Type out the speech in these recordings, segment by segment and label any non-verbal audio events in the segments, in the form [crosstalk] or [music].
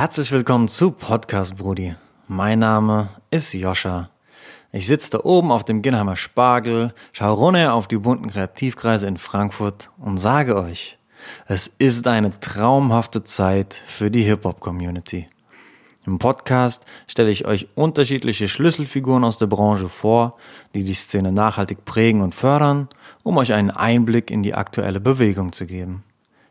Herzlich willkommen zu Podcast Brudi. Mein Name ist Joscha. Ich sitze da oben auf dem Ginnheimer Spargel, schaue runter auf die bunten Kreativkreise in Frankfurt und sage euch, es ist eine traumhafte Zeit für die Hip-Hop-Community. Im Podcast stelle ich euch unterschiedliche Schlüsselfiguren aus der Branche vor, die die Szene nachhaltig prägen und fördern, um euch einen Einblick in die aktuelle Bewegung zu geben.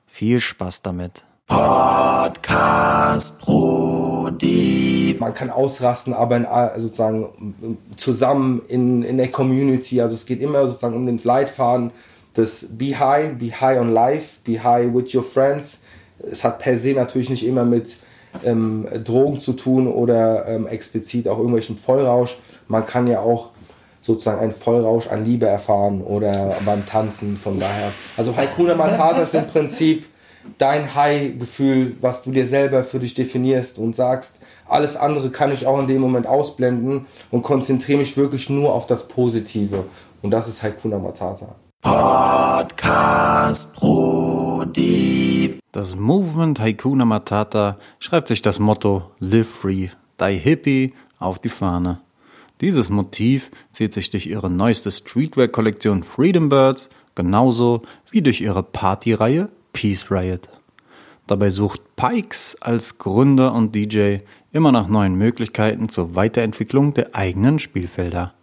Viel Spaß damit. Podcast Brudi. Man kann ausrasten, aber in, sozusagen zusammen in, in der Community. Also es geht immer sozusagen um den Leitfaden des Be High, Be High on Life, Be High with your friends. Es hat per se natürlich nicht immer mit ähm, Drogen zu tun oder ähm, explizit auch irgendwelchen Vollrausch. Man kann ja auch sozusagen einen Vollrausch an Liebe erfahren oder beim Tanzen. Von daher, also Haikuna Matata ist im Prinzip dein High-Gefühl, was du dir selber für dich definierst und sagst, alles andere kann ich auch in dem Moment ausblenden und konzentriere mich wirklich nur auf das Positive. Und das ist Haikuna Matata. Podcast Brudi. Das Movement Haikuna Matata schreibt sich das Motto Live Free, Die Hippie auf die Fahne. Dieses Motiv zieht sich durch ihre neueste Streetwear-Kollektion Freedom Birds genauso wie durch ihre Partyreihe Peace Riot. Dabei sucht Pikes als Gründer und DJ immer nach neuen Möglichkeiten zur Weiterentwicklung der eigenen Spielfelder.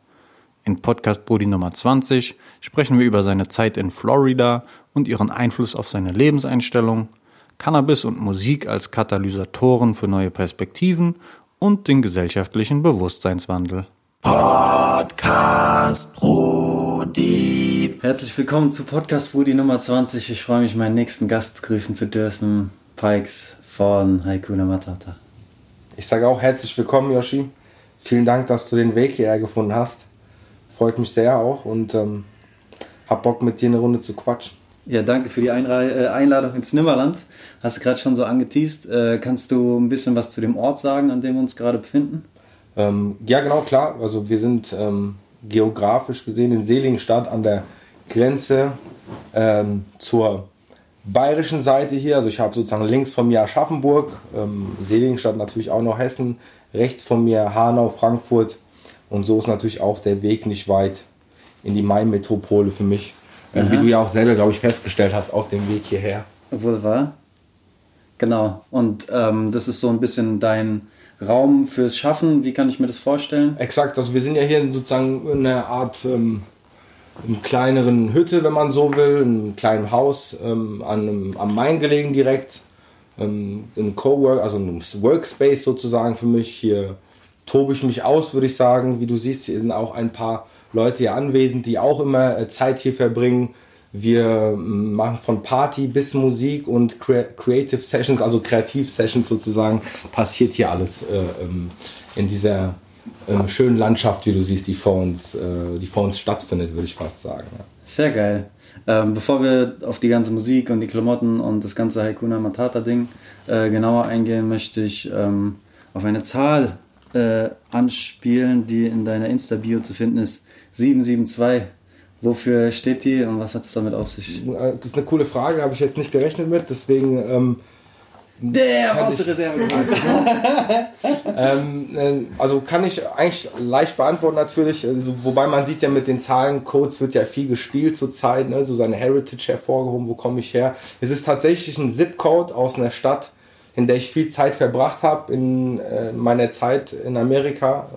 In Podcast Brody Nummer 20 sprechen wir über seine Zeit in Florida und ihren Einfluss auf seine Lebenseinstellung, Cannabis und Musik als Katalysatoren für neue Perspektiven und den gesellschaftlichen Bewusstseinswandel. Podcast Brudi. Herzlich willkommen zu Podcast Brudi Nummer 20. Ich freue mich, meinen nächsten Gast begrüßen zu dürfen, Pikes von Haikuna Matata. Ich sage auch herzlich willkommen, Yoshi. Vielen Dank, dass du den Weg hierher gefunden hast. Freut mich sehr auch und ähm, hab Bock mit dir eine Runde zu quatschen. Ja, danke für die Einre äh, Einladung ins Nimmerland. Hast du gerade schon so angeteased. Äh, kannst du ein bisschen was zu dem Ort sagen, an dem wir uns gerade befinden? Ähm, ja, genau, klar. Also wir sind ähm, geografisch gesehen in Seligenstadt an der Grenze ähm, zur bayerischen Seite hier. Also ich habe sozusagen links von mir Aschaffenburg, ähm, Seligenstadt natürlich auch noch Hessen, rechts von mir Hanau, Frankfurt. Und so ist natürlich auch der Weg nicht weit in die Main-Metropole für mich. Ähm, wie du ja auch selber, glaube ich, festgestellt hast auf dem Weg hierher. Wohl wahr. Genau. Und ähm, das ist so ein bisschen dein Raum fürs Schaffen? Wie kann ich mir das vorstellen? Exakt, also wir sind ja hier sozusagen in einer Art ähm, einem kleineren Hütte, wenn man so will, in einem kleinen Haus ähm, an einem, am Main gelegen direkt. Ähm, ein Cowork, also ein Workspace sozusagen für mich. Hier tobe ich mich aus, würde ich sagen. Wie du siehst, hier sind auch ein paar Leute hier anwesend, die auch immer äh, Zeit hier verbringen. Wir machen von Party bis Musik und Creative Sessions, also Kreativ-Sessions sozusagen, passiert hier alles äh, ähm, in dieser äh, schönen Landschaft, wie du siehst, die vor uns, äh, die vor uns stattfindet, würde ich fast sagen. Ja. Sehr geil. Ähm, bevor wir auf die ganze Musik und die Klamotten und das ganze Haikuna Matata-Ding äh, genauer eingehen, möchte ich ähm, auf eine Zahl äh, anspielen, die in deiner Insta-Bio zu finden ist. 772. Wofür steht die und was hat es damit auf sich? Das ist eine coole Frage, habe ich jetzt nicht gerechnet mit, deswegen. Ähm, der aus der Reserve [laughs] ähm, äh, Also kann ich eigentlich leicht beantworten natürlich, also, wobei man sieht ja mit den Zahlencodes wird ja viel gespielt zurzeit, ne? so seine Heritage hervorgehoben, wo komme ich her. Es ist tatsächlich ein Zip-Code aus einer Stadt, in der ich viel Zeit verbracht habe, in äh, meiner Zeit in Amerika,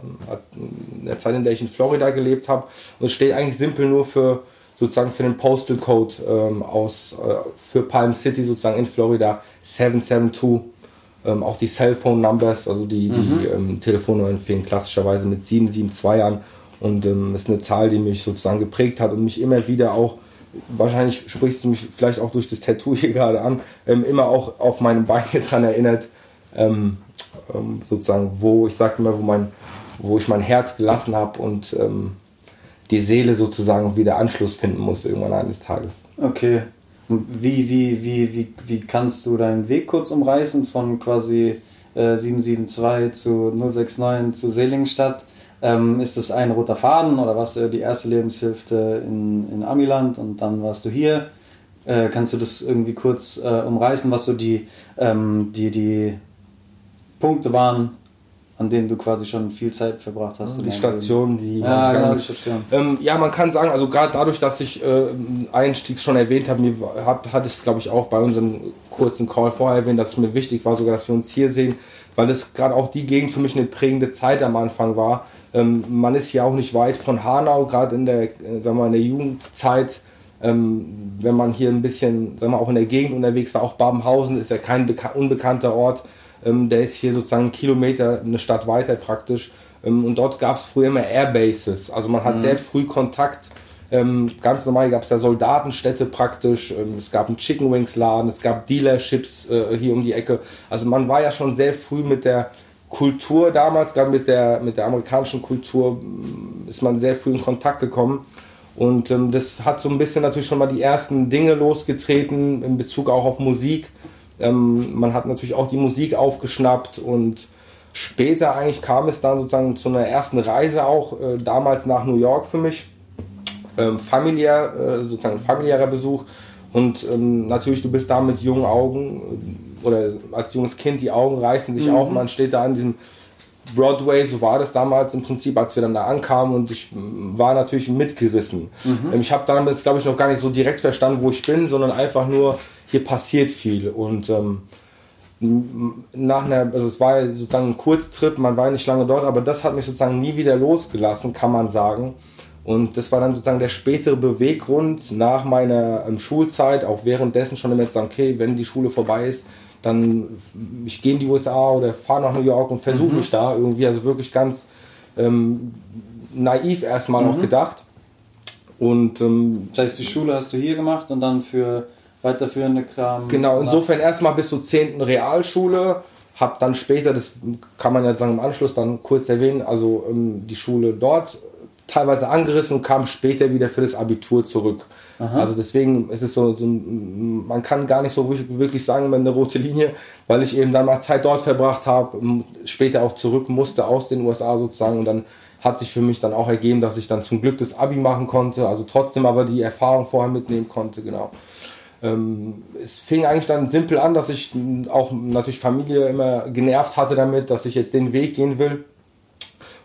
in der Zeit, in der ich in Florida gelebt habe. Und es steht eigentlich simpel nur für sozusagen für den Postal Code ähm, aus äh, für Palm City sozusagen in Florida 772. Ähm, auch die Cellphone Numbers, also die, mhm. die ähm, Telefonnummern fehlen klassischerweise mit 772 an. Und ähm, ist eine Zahl, die mich sozusagen geprägt hat und mich immer wieder auch wahrscheinlich sprichst du mich vielleicht auch durch das Tattoo hier gerade an, ähm, immer auch auf meine Beine [laughs] dran erinnert, ähm, ähm, sozusagen, wo ich sage immer, wo mein, wo ich mein Herz gelassen habe und ähm, die Seele sozusagen wieder Anschluss finden muss irgendwann eines Tages. Okay. Wie, wie, wie, wie, wie kannst du deinen Weg kurz umreißen von quasi äh, 772 zu 069 zu Selingstadt? Ähm, ist das ein roter Faden oder warst du die erste Lebenshilfe in, in Amiland und dann warst du hier? Äh, kannst du das irgendwie kurz äh, umreißen, was so die, ähm, die, die Punkte waren, an denen du quasi schon viel Zeit verbracht hast. in die Station, die Ja, genau, die. Station. Ähm, ja, man kann sagen, also gerade dadurch, dass ich äh, einstiegs schon erwähnt habe, mir hat, hat es glaube ich auch bei unserem kurzen Call vorher erwähnt, dass es mir wichtig war, sogar, dass wir uns hier sehen, weil das gerade auch die Gegend für mich eine prägende Zeit am Anfang war. Ähm, man ist hier auch nicht weit von Hanau, gerade in der, äh, sagen wir mal, in der Jugendzeit. Ähm, wenn man hier ein bisschen, sagen wir auch in der Gegend unterwegs war, auch Babenhausen ist ja kein beka unbekannter Ort. Ähm, der ist hier sozusagen einen Kilometer eine Stadt weiter praktisch. Ähm, und dort gab es früher immer Airbases. Also man hat sehr früh Kontakt. Ähm, ganz normal gab es da Soldatenstädte praktisch. Ähm, es gab einen Chicken Wings Laden, es gab Dealerships äh, hier um die Ecke. Also man war ja schon sehr früh mit der Kultur damals, gerade mit der, mit der amerikanischen Kultur, ist man sehr früh in Kontakt gekommen. Und ähm, das hat so ein bisschen natürlich schon mal die ersten Dinge losgetreten in Bezug auch auf Musik. Ähm, man hat natürlich auch die Musik aufgeschnappt und später eigentlich kam es dann sozusagen zu einer ersten Reise auch, äh, damals nach New York für mich. Ähm, familiär, äh, sozusagen familiärer Besuch. Und ähm, natürlich, du bist da mit jungen Augen oder als junges Kind, die Augen reißen sich auf. Man steht da an diesem Broadway, so war das damals im Prinzip, als wir dann da ankamen und ich war natürlich mitgerissen. Ähm, Ich habe damals, glaube ich, noch gar nicht so direkt verstanden, wo ich bin, sondern einfach nur, hier passiert viel und ähm, nach einer, also es war sozusagen ein Kurztrip, man war nicht lange dort, aber das hat mich sozusagen nie wieder losgelassen, kann man sagen. Und das war dann sozusagen der spätere Beweggrund nach meiner ähm, Schulzeit, auch währenddessen schon immer zu sagen, okay, wenn die Schule vorbei ist, dann ich gehe in die USA oder fahre nach New York und versuche mich da irgendwie, also wirklich ganz ähm, naiv erstmal auch gedacht. Und ähm, Das heißt, die Schule hast du hier gemacht und dann für weiterführende Kram. Genau, insofern erstmal bis zur 10. Realschule, hab dann später, das kann man ja sagen im Anschluss dann kurz erwähnen, also ähm, die Schule dort teilweise angerissen und kam später wieder für das Abitur zurück. Also deswegen ist es so, so, man kann gar nicht so wirklich, sagen, eine rote Linie, weil ich eben dann mal Zeit dort verbracht habe, später auch zurück musste aus den USA sozusagen. Und dann hat sich für mich dann auch ergeben, dass ich dann zum Glück das Abi machen konnte, also trotzdem aber die Erfahrung vorher mitnehmen konnte, genau. Ähm, es fing eigentlich dann simpel an, dass ich auch natürlich Familie immer genervt hatte damit, dass ich jetzt den Weg gehen will.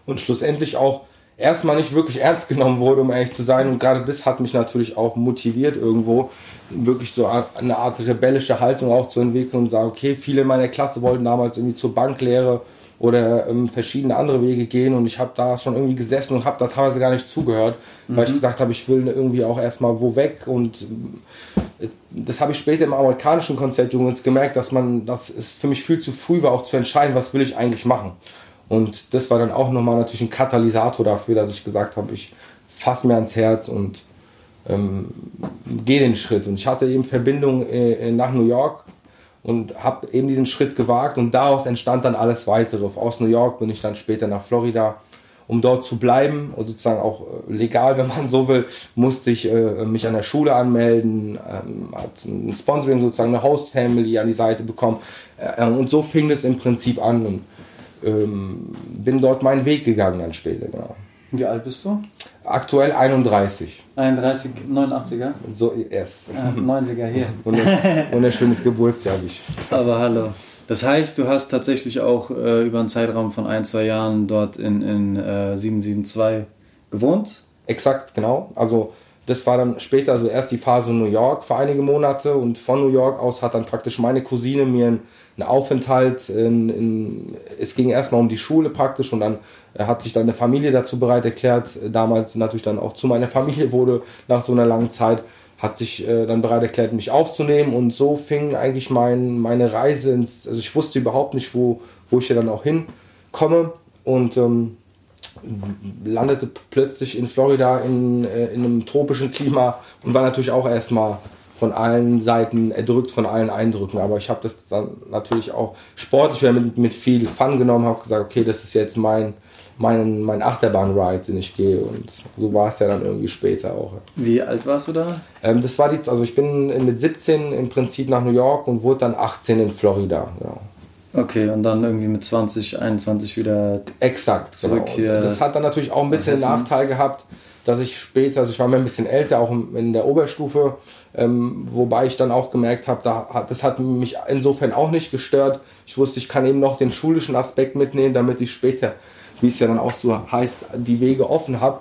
Und schlussendlich auch erstmal nicht wirklich ernst genommen wurde, um ehrlich zu sein. Und gerade das hat mich natürlich auch motiviert, irgendwo wirklich so eine Art rebellische Haltung auch zu entwickeln und sagen, okay, viele in meiner Klasse wollten damals irgendwie zur Banklehre oder ähm, verschiedene andere Wege gehen und ich habe da schon irgendwie gesessen und habe da teilweise gar nicht zugehört, weil ich gesagt habe, ich will irgendwie auch erstmal wo weg und äh, das habe ich später im amerikanischen Konzert übrigens gemerkt, dass man, dass es für mich viel zu früh war, auch zu entscheiden, was will ich eigentlich machen. Und das war dann auch nochmal natürlich ein Katalysator dafür, dass ich gesagt habe, ich fasse mir ans Herz und ähm, gehe den Schritt. Und ich hatte eben Verbindung äh, nach New York und habe eben diesen Schritt gewagt und daraus entstand dann alles weitere. Aus New York bin ich dann später nach Florida, um dort zu bleiben und sozusagen auch äh, legal, wenn man so will, musste ich äh, mich an der Schule anmelden, ähm, hat ein Sponsoring sozusagen eine Host Family an die Seite bekommen äh, und so fing es im Prinzip an und ähm, bin dort meinen Weg gegangen dann später. Genau. Wie alt bist du? Aktuell 31, 31, 89er? so erst. Äh, 90er hier. [laughs] Wundersch- Wunderschönes Geburtsjahr. ich- Aber hallo. Das heißt, du hast tatsächlich auch äh, über einen Zeitraum von ein, zwei Jahren dort in, in äh, 772 gewohnt? Exakt, genau. Also das war dann später, also erst die Phase New York für einige Monate und von New York aus hat dann praktisch meine Cousine mir einen, einen Aufenthalt in, in, es ging erstmal um die Schule praktisch und dann äh, hat sich dann eine Familie dazu bereit erklärt, äh, damals natürlich dann auch zu meiner Familie wurde nach so einer langen Zeit, hat sich äh, dann bereit erklärt, mich aufzunehmen. Und so fing eigentlich mein, meine Reise ins, also ich wusste überhaupt nicht, wo, wo ich hier dann auch hinkomme. Und ähm, landete plötzlich in Florida in, äh, in einem tropischen Klima und war natürlich auch erstmal von allen Seiten erdrückt von allen Eindrücken. Aber ich habe das dann natürlich auch sportlich mit, mit viel Fun genommen, habe gesagt, okay, das ist jetzt mein, mein, mein Achterbahn-Ride, den ich gehe. Und so war es ja dann irgendwie später auch. Wie alt warst du da? Ähm, das war die, also ich bin mit 17 im Prinzip nach New York und wurde dann 18 in Florida. Ja. Okay, und dann irgendwie mit 20, 21 wieder. Exakt, Zurück genau. hier Das hat dann natürlich auch ein bisschen. Nachteil gehabt, dass ich später, also ich war mir ein bisschen älter, auch in der Oberstufe, ähm, wobei ich dann auch gemerkt habe, da das hat mich insofern auch nicht gestört. Ich wusste, ich kann eben noch den schulischen Aspekt mitnehmen, damit ich später, wie es ja dann auch so heißt, die Wege offen habe.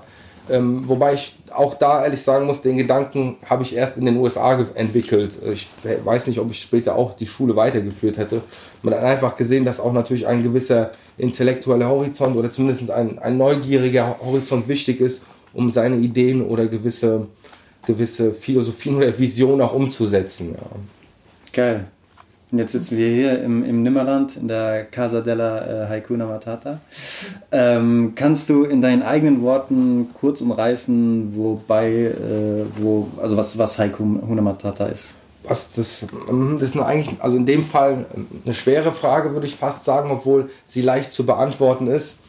Ähm, wobei ich auch da ehrlich sagen muss, den Gedanken habe ich erst in den USA entwickelt. Ich weiß nicht, ob ich später auch die Schule weitergeführt hätte. Man hat einfach gesehen, dass auch natürlich ein gewisser intellektueller Horizont oder zumindest ein, ein neugieriger Horizont wichtig ist, um seine Ideen oder gewisse, gewisse Philosophien oder Visionen auch umzusetzen. Ja. Geil. Und jetzt sitzen wir hier im, im Nimmerland in der Casa della äh, Haikuna Matata. Ähm, kannst du in deinen eigenen Worten kurz umreißen, wobei, äh, wo, also was, was Haikuna Matata ist? Was das, ähm, das ist eigentlich, also in dem Fall eine schwere Frage, würde ich fast sagen, obwohl sie leicht zu beantworten ist.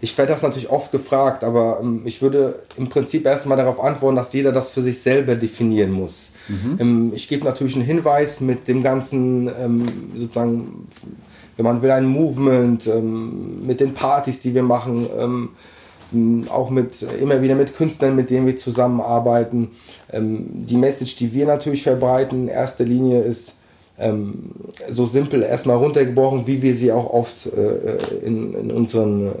Ich werde das natürlich oft gefragt, aber ähm, ich würde im Prinzip erstmal darauf antworten, dass jeder das für sich selber definieren muss. Mhm. Ähm, ich gebe natürlich einen Hinweis mit dem ganzen, ähm, sozusagen, wenn man will, ein Movement, mit den Partys, die wir machen, auch mit immer wieder mit Künstlern, mit denen wir zusammenarbeiten. Die Message, die wir natürlich verbreiten, in erster Linie ist, ähm, so simpel erstmal runtergebrochen, wie wir sie auch oft äh, in, in, unseren, äh,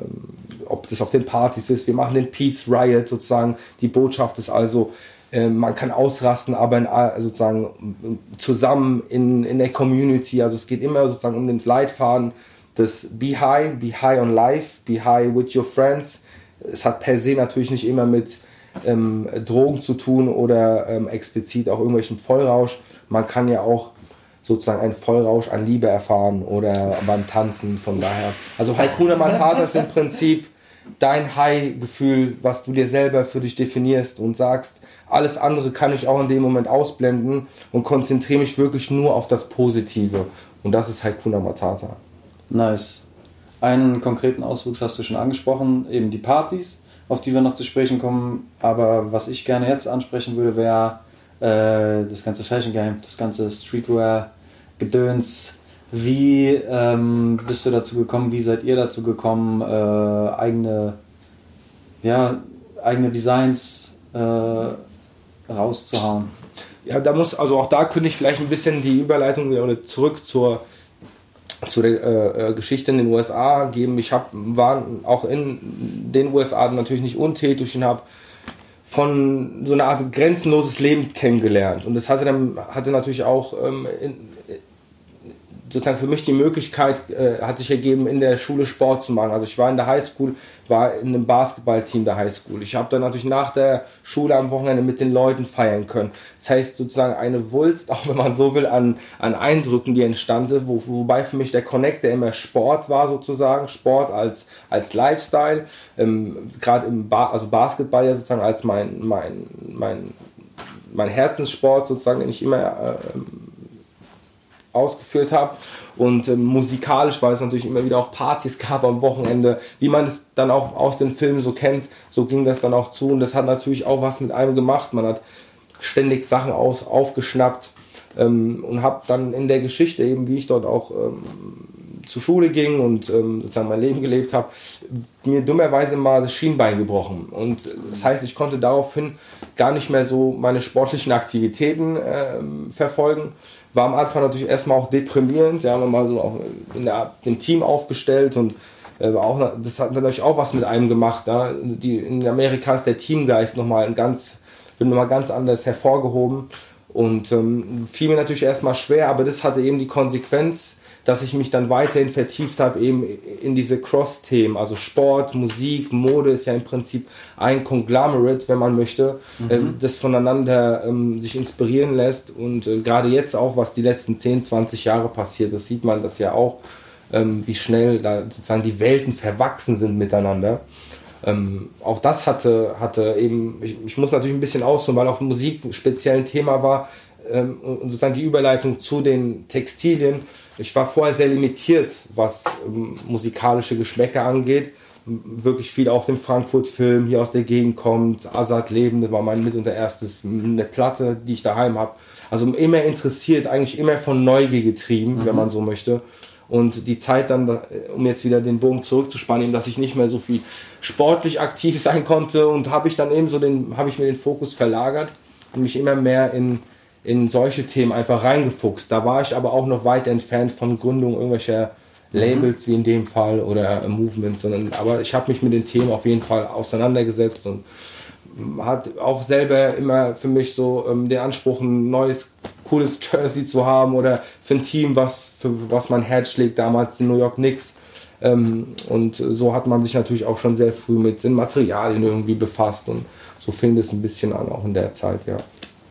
ob das auf den Partys ist, wir machen den Peace Riot sozusagen. Die Botschaft ist also, äh, man kann ausrasten, aber in, sozusagen zusammen in, in der Community. Also es geht immer sozusagen um den Leitfaden des Be High, Be High on Life, Be High with your friends. Es hat per se natürlich nicht immer mit ähm, Drogen zu tun oder ähm, explizit auch irgendwelchen Vollrausch. Man kann ja auch sozusagen einen Vollrausch an Liebe erfahren oder beim Tanzen. Von daher, also Haikuna Matata ist im Prinzip dein High-Gefühl, was du dir selber für dich definierst und sagst, alles andere kann ich auch in dem Moment ausblenden und konzentriere mich wirklich nur auf das Positive. Und das ist Haikuna Matata. Nice. Einen konkreten Auswuchs hast du schon angesprochen, eben die Partys, auf die wir noch zu sprechen kommen. Aber was ich gerne jetzt ansprechen würde, wäre äh, das ganze Fashion Game, das ganze Streetwear-Gedöns. Wie ähm, bist du dazu gekommen? Wie seid ihr dazu gekommen, äh, eigene, ja, eigene Designs äh, rauszuhauen? Ja, da muss, also auch da könnte ich vielleicht ein bisschen die Überleitung oder zurück zur, zu der äh, äh Geschichte in den USA geben. Ich hab, war auch in den USA natürlich nicht untätig und habe von so einer Art grenzenloses Leben kennengelernt. Und das hatte dann hatte natürlich auch ähm, in, sozusagen für mich die Möglichkeit äh, hat sich ergeben, in der Schule Sport zu machen. Also ich war in der Highschool, war in einem Basketballteam der Highschool. Ich habe dann natürlich nach der Schule am Wochenende mit den Leuten feiern können. Das heißt sozusagen eine Wulst, [laughs] auch wenn man so will, an, an Eindrücken, die entstanden, wo, wobei für mich der Connect, der immer Sport war sozusagen, Sport als, als Lifestyle, ähm, gerade im ba also Basketball ja sozusagen als mein, mein, mein, mein Herzenssport sozusagen, den ich immer äh, ausgeführt habe. Und ähm, musikalisch, weil es natürlich immer wieder auch Partys gab am Wochenende, wie man es dann auch aus den Filmen so kennt, so ging das dann auch zu. Und das hat natürlich auch was mit einem gemacht. Man hat ständig Sachen aus, aufgeschnappt ähm, und habe dann in der Geschichte eben, wie ich dort auch ähm, zur Schule ging und ähm, sozusagen mein Leben gelebt habe, mir dummerweise mal das Schienbein gebrochen. Und das heißt, ich konnte daraufhin gar nicht mehr so meine sportlichen Aktivitäten ähm, verfolgen war am Anfang natürlich erstmal auch deprimierend. Ja, haben wir mal so auch in der, dem Team aufgestellt und äh, auch, das hat natürlich auch was mit einem gemacht. Ja. Die, in Amerika ist der Teamgeist nochmal ein ganz, wird nochmal ganz anders hervorgehoben. Und ähm, fiel mir natürlich erstmal schwer, aber das hatte eben die Konsequenz, dass ich mich dann weiterhin vertieft habe eben in diese Cross-Themen, also Sport, Musik, Mode ist ja im Prinzip ein Conglomerate, wenn man möchte, mhm. äh, das voneinander ähm, sich inspirieren lässt und äh, gerade jetzt auch, was die letzten 10, 20 Jahre passiert, das sieht man das ja auch, ähm, wie schnell da sozusagen die Welten verwachsen sind miteinander. Ähm, auch das hatte, hatte eben, ich, ich muss natürlich ein bisschen ausholen, weil auch Musik speziell ein Thema war, ähm, und sozusagen die Überleitung zu den Textilien ich war vorher sehr limitiert, was ähm, musikalische Geschmäcker angeht. Wirklich viel auch dem Frankfurt-Film hier aus der Gegend kommt. Azad Leben, das war mein mit und der erstes eine Platte, die ich daheim habe. Also immer interessiert, eigentlich immer von Neugier getrieben, mhm. wenn man so möchte. Und die Zeit dann, äh, um jetzt wieder den Bogen zurückzuspannen, dass ich nicht mehr so viel sportlich aktiv [laughs] sein konnte und habe ich dann eben so den, habe ich mir den Fokus verlagert und mich immer mehr in, in solche Themen einfach reingefuchst. Da war ich aber auch noch weit entfernt von Gründung irgendwelcher Labels, wie in dem Fall, oder Movements, sondern, aber ich habe mich mit den Themen auf jeden Fall auseinandergesetzt und hat auch selber immer für mich so ähm, den Anspruch, ein neues, cooles Jersey zu haben oder für ein Team, was, für was mein Herz schlägt, damals die New York Knicks. Ähm, und so hat man sich natürlich auch schon sehr früh mit den Materialien irgendwie befasst und so fing es ein bisschen an, auch in der Zeit, ja.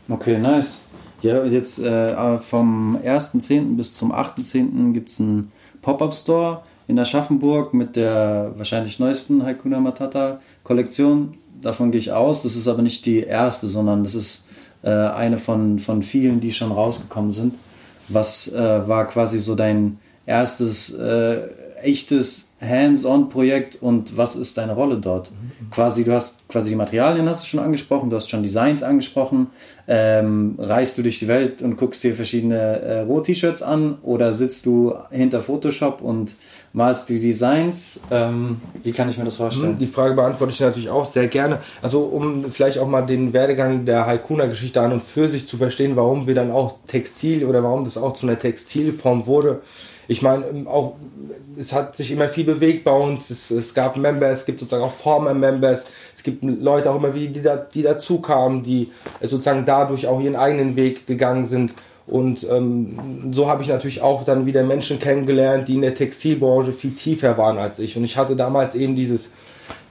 Okay, nice. Ja, jetzt äh, vom 1.10. bis zum 8.10. gibt es einen Pop-Up-Store in Aschaffenburg mit der wahrscheinlich neuesten Hakuna Matata Kollektion davon gehe ich aus. Das ist aber nicht die erste, sondern das ist äh, eine von, von vielen, die schon rausgekommen sind. Was äh, war quasi so dein erstes äh, echtes Hands-on-Projekt und was ist deine Rolle dort? Mhm. Quasi, du hast quasi die Materialien hast du schon angesprochen, du hast schon Designs angesprochen. Ähm, reist du durch die Welt und guckst dir verschiedene äh, Roh-T-Shirts an oder sitzt du hinter Photoshop und malst die Designs? Ähm, wie kann ich mir das vorstellen? Die Frage beantworte ich natürlich auch sehr gerne. Also um vielleicht auch mal den Werdegang der Haikuna-Geschichte an und für sich zu verstehen, warum wir dann auch Textil oder warum das auch zu einer Textilform wurde ich meine, auch es hat sich immer viel bewegt bei uns. Es, es gab Members, es gibt sozusagen auch former Members. Es gibt Leute auch immer wieder, die, da, die dazu kamen, die sozusagen dadurch auch ihren eigenen Weg gegangen sind. Und ähm, so habe ich natürlich auch dann wieder Menschen kennengelernt, die in der Textilbranche viel tiefer waren als ich. Und ich hatte damals eben dieses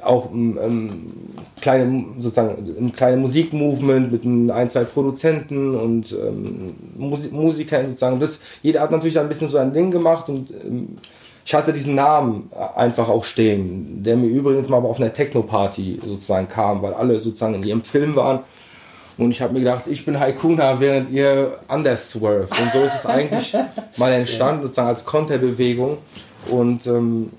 auch ähm, ähm, kleine, sozusagen ein kleines Musikmovement mit ein, zwei Produzenten und ähm, Musik, Musikern sozusagen. Das, jeder hat natürlich ein bisschen so ein Ding gemacht und ähm, ich hatte diesen Namen einfach auch stehen, der mir übrigens mal auf einer Techno-Party sozusagen kam, weil alle sozusagen in ihrem Film waren. Und ich habe mir gedacht, ich bin Haikuna, während ihr anders swerft. Und so ist es eigentlich [laughs] mal entstanden, sozusagen als Konterbewegung. Und ähm,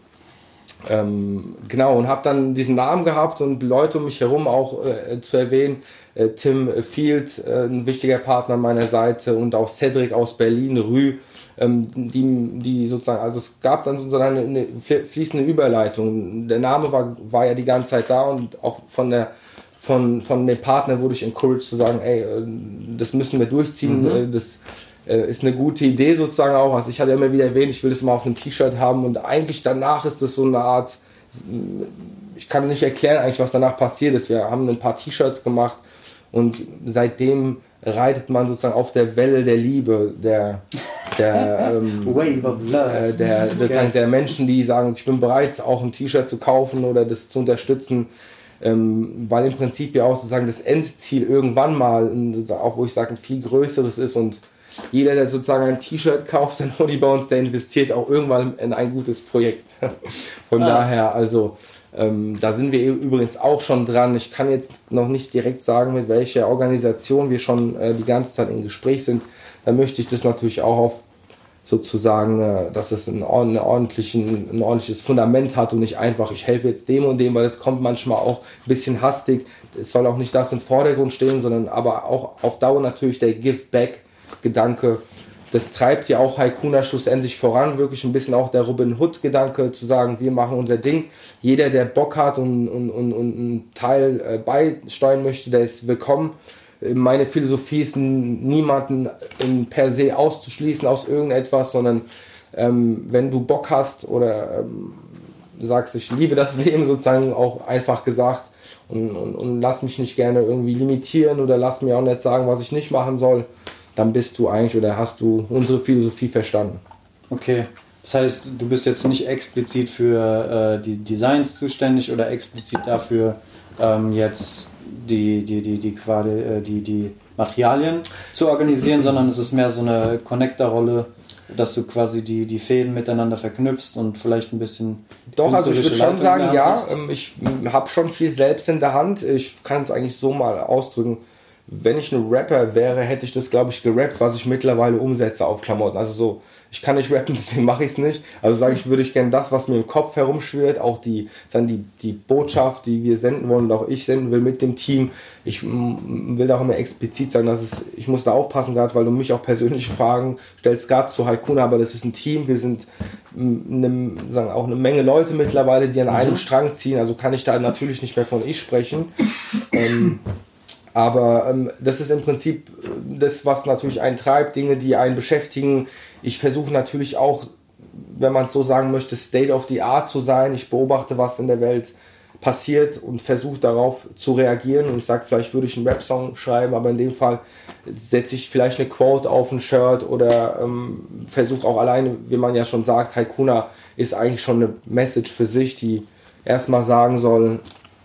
ähm, genau, und habe dann diesen Namen gehabt und Leute um mich herum auch äh, zu erwähnen. Äh, Tim Field, äh, ein wichtiger Partner an meiner Seite und auch Cedric aus Berlin, Rü, ähm, die, die sozusagen, also es gab dann sozusagen eine, eine fließende Überleitung. Der Name war, war ja die ganze Zeit da und auch von der von, von dem Partner wurde ich encouraged zu sagen, ey, äh, das müssen wir durchziehen, mhm. Äh, das ist eine gute Idee sozusagen auch. Also ich hatte immer wieder erwähnt, ich will das mal auf einem T-Shirt haben und eigentlich danach ist das so eine Art, ich kann nicht erklären eigentlich, was danach passiert ist. Wir haben ein paar T-Shirts gemacht und seitdem reitet man sozusagen auf der Welle der Liebe, der, der, [laughs] ähm, Wave of Love. Äh, der, [laughs] sozusagen der Menschen, die sagen, ich bin bereit, auch ein T-Shirt zu kaufen oder das zu unterstützen, ähm, weil im Prinzip ja auch sozusagen das Endziel irgendwann mal, auch wo ich sage, ein viel größeres ist und jeder, der sozusagen ein T-Shirt kauft, ein uns, der investiert auch irgendwann in ein gutes Projekt. [laughs] Von ah. daher, also ähm, da sind wir übrigens auch schon dran. Ich kann jetzt noch nicht direkt sagen, mit welcher Organisation wir schon äh, die ganze Zeit in Gespräch sind. Da möchte ich das natürlich auch auf sozusagen, äh, dass es ein, ein ordentliches Fundament hat und nicht einfach, ich helfe jetzt dem und dem, weil es kommt manchmal auch ein bisschen hastig. Es soll auch nicht das im Vordergrund stehen, sondern aber auch auf Dauer natürlich der Give Back Gedanke. Das treibt ja auch Haikuna schlussendlich voran, wirklich ein bisschen auch der Robin Hood Gedanke zu sagen, wir machen unser Ding. Jeder, der Bock hat und, und, und, und einen Teil äh, beisteuern möchte, der ist willkommen. Meine Philosophie ist, niemanden in, per se auszuschließen aus irgendetwas, sondern ähm, wenn du Bock hast oder ähm, sagst, ich liebe das [laughs] Leben sozusagen auch einfach gesagt und, und, und lass mich nicht gerne irgendwie limitieren oder lass mir auch nicht sagen, was ich nicht machen soll dann bist du eigentlich oder hast du unsere Philosophie verstanden. Okay. Das heißt, du bist jetzt nicht explizit für äh, die Designs zuständig oder explizit dafür, ähm, jetzt die, die, die, die, quasi, äh, die, die Materialien zu organisieren, sondern es ist mehr so eine Connector-Rolle, dass du quasi die, die Fäden miteinander verknüpfst und vielleicht ein bisschen. Doch, also ich würde schon sagen, ja, hast. Ähm, ich habe schon viel selbst in der Hand. Ich kann es eigentlich so mal ausdrücken wenn ich ein Rapper wäre, hätte ich das, glaube ich, gerappt, was ich mittlerweile umsetze auf Klamotten. Also so, ich kann nicht rappen, [laughs] deswegen mache ich es nicht. Also sage ich, würde ich gerne das, was mir im Kopf herumschwirrt, auch die, sagen die, die Botschaft, die wir senden wollen und auch ich senden will mit dem Team. Ich will da auch immer explizit sagen, dass es, ich muss da aufpassen gerade, weil du mich auch persönlich [laughs] fragen stellst gerade zu Haikuna, aber das ist ein Team, wir sind eine, sagen auch eine Menge Leute mittlerweile, die an einem mhm. Strang ziehen, also kann ich da natürlich nicht mehr von ich sprechen. Ähm, aber ähm, das ist im Prinzip das, was natürlich einen treibt, Dinge, die einen beschäftigen. Ich versuche natürlich auch, wenn man es so sagen möchte, State of the Art zu sein. Ich beobachte, was in der Welt passiert und versuche darauf zu reagieren. Und ich sage, vielleicht würde ich einen Rap-Song schreiben, aber in dem Fall setze ich vielleicht eine Quote auf ein Shirt oder ähm, versuche auch alleine, wie man ja schon sagt, Haikuna ist eigentlich schon eine Message für sich, die erstmal sagen soll,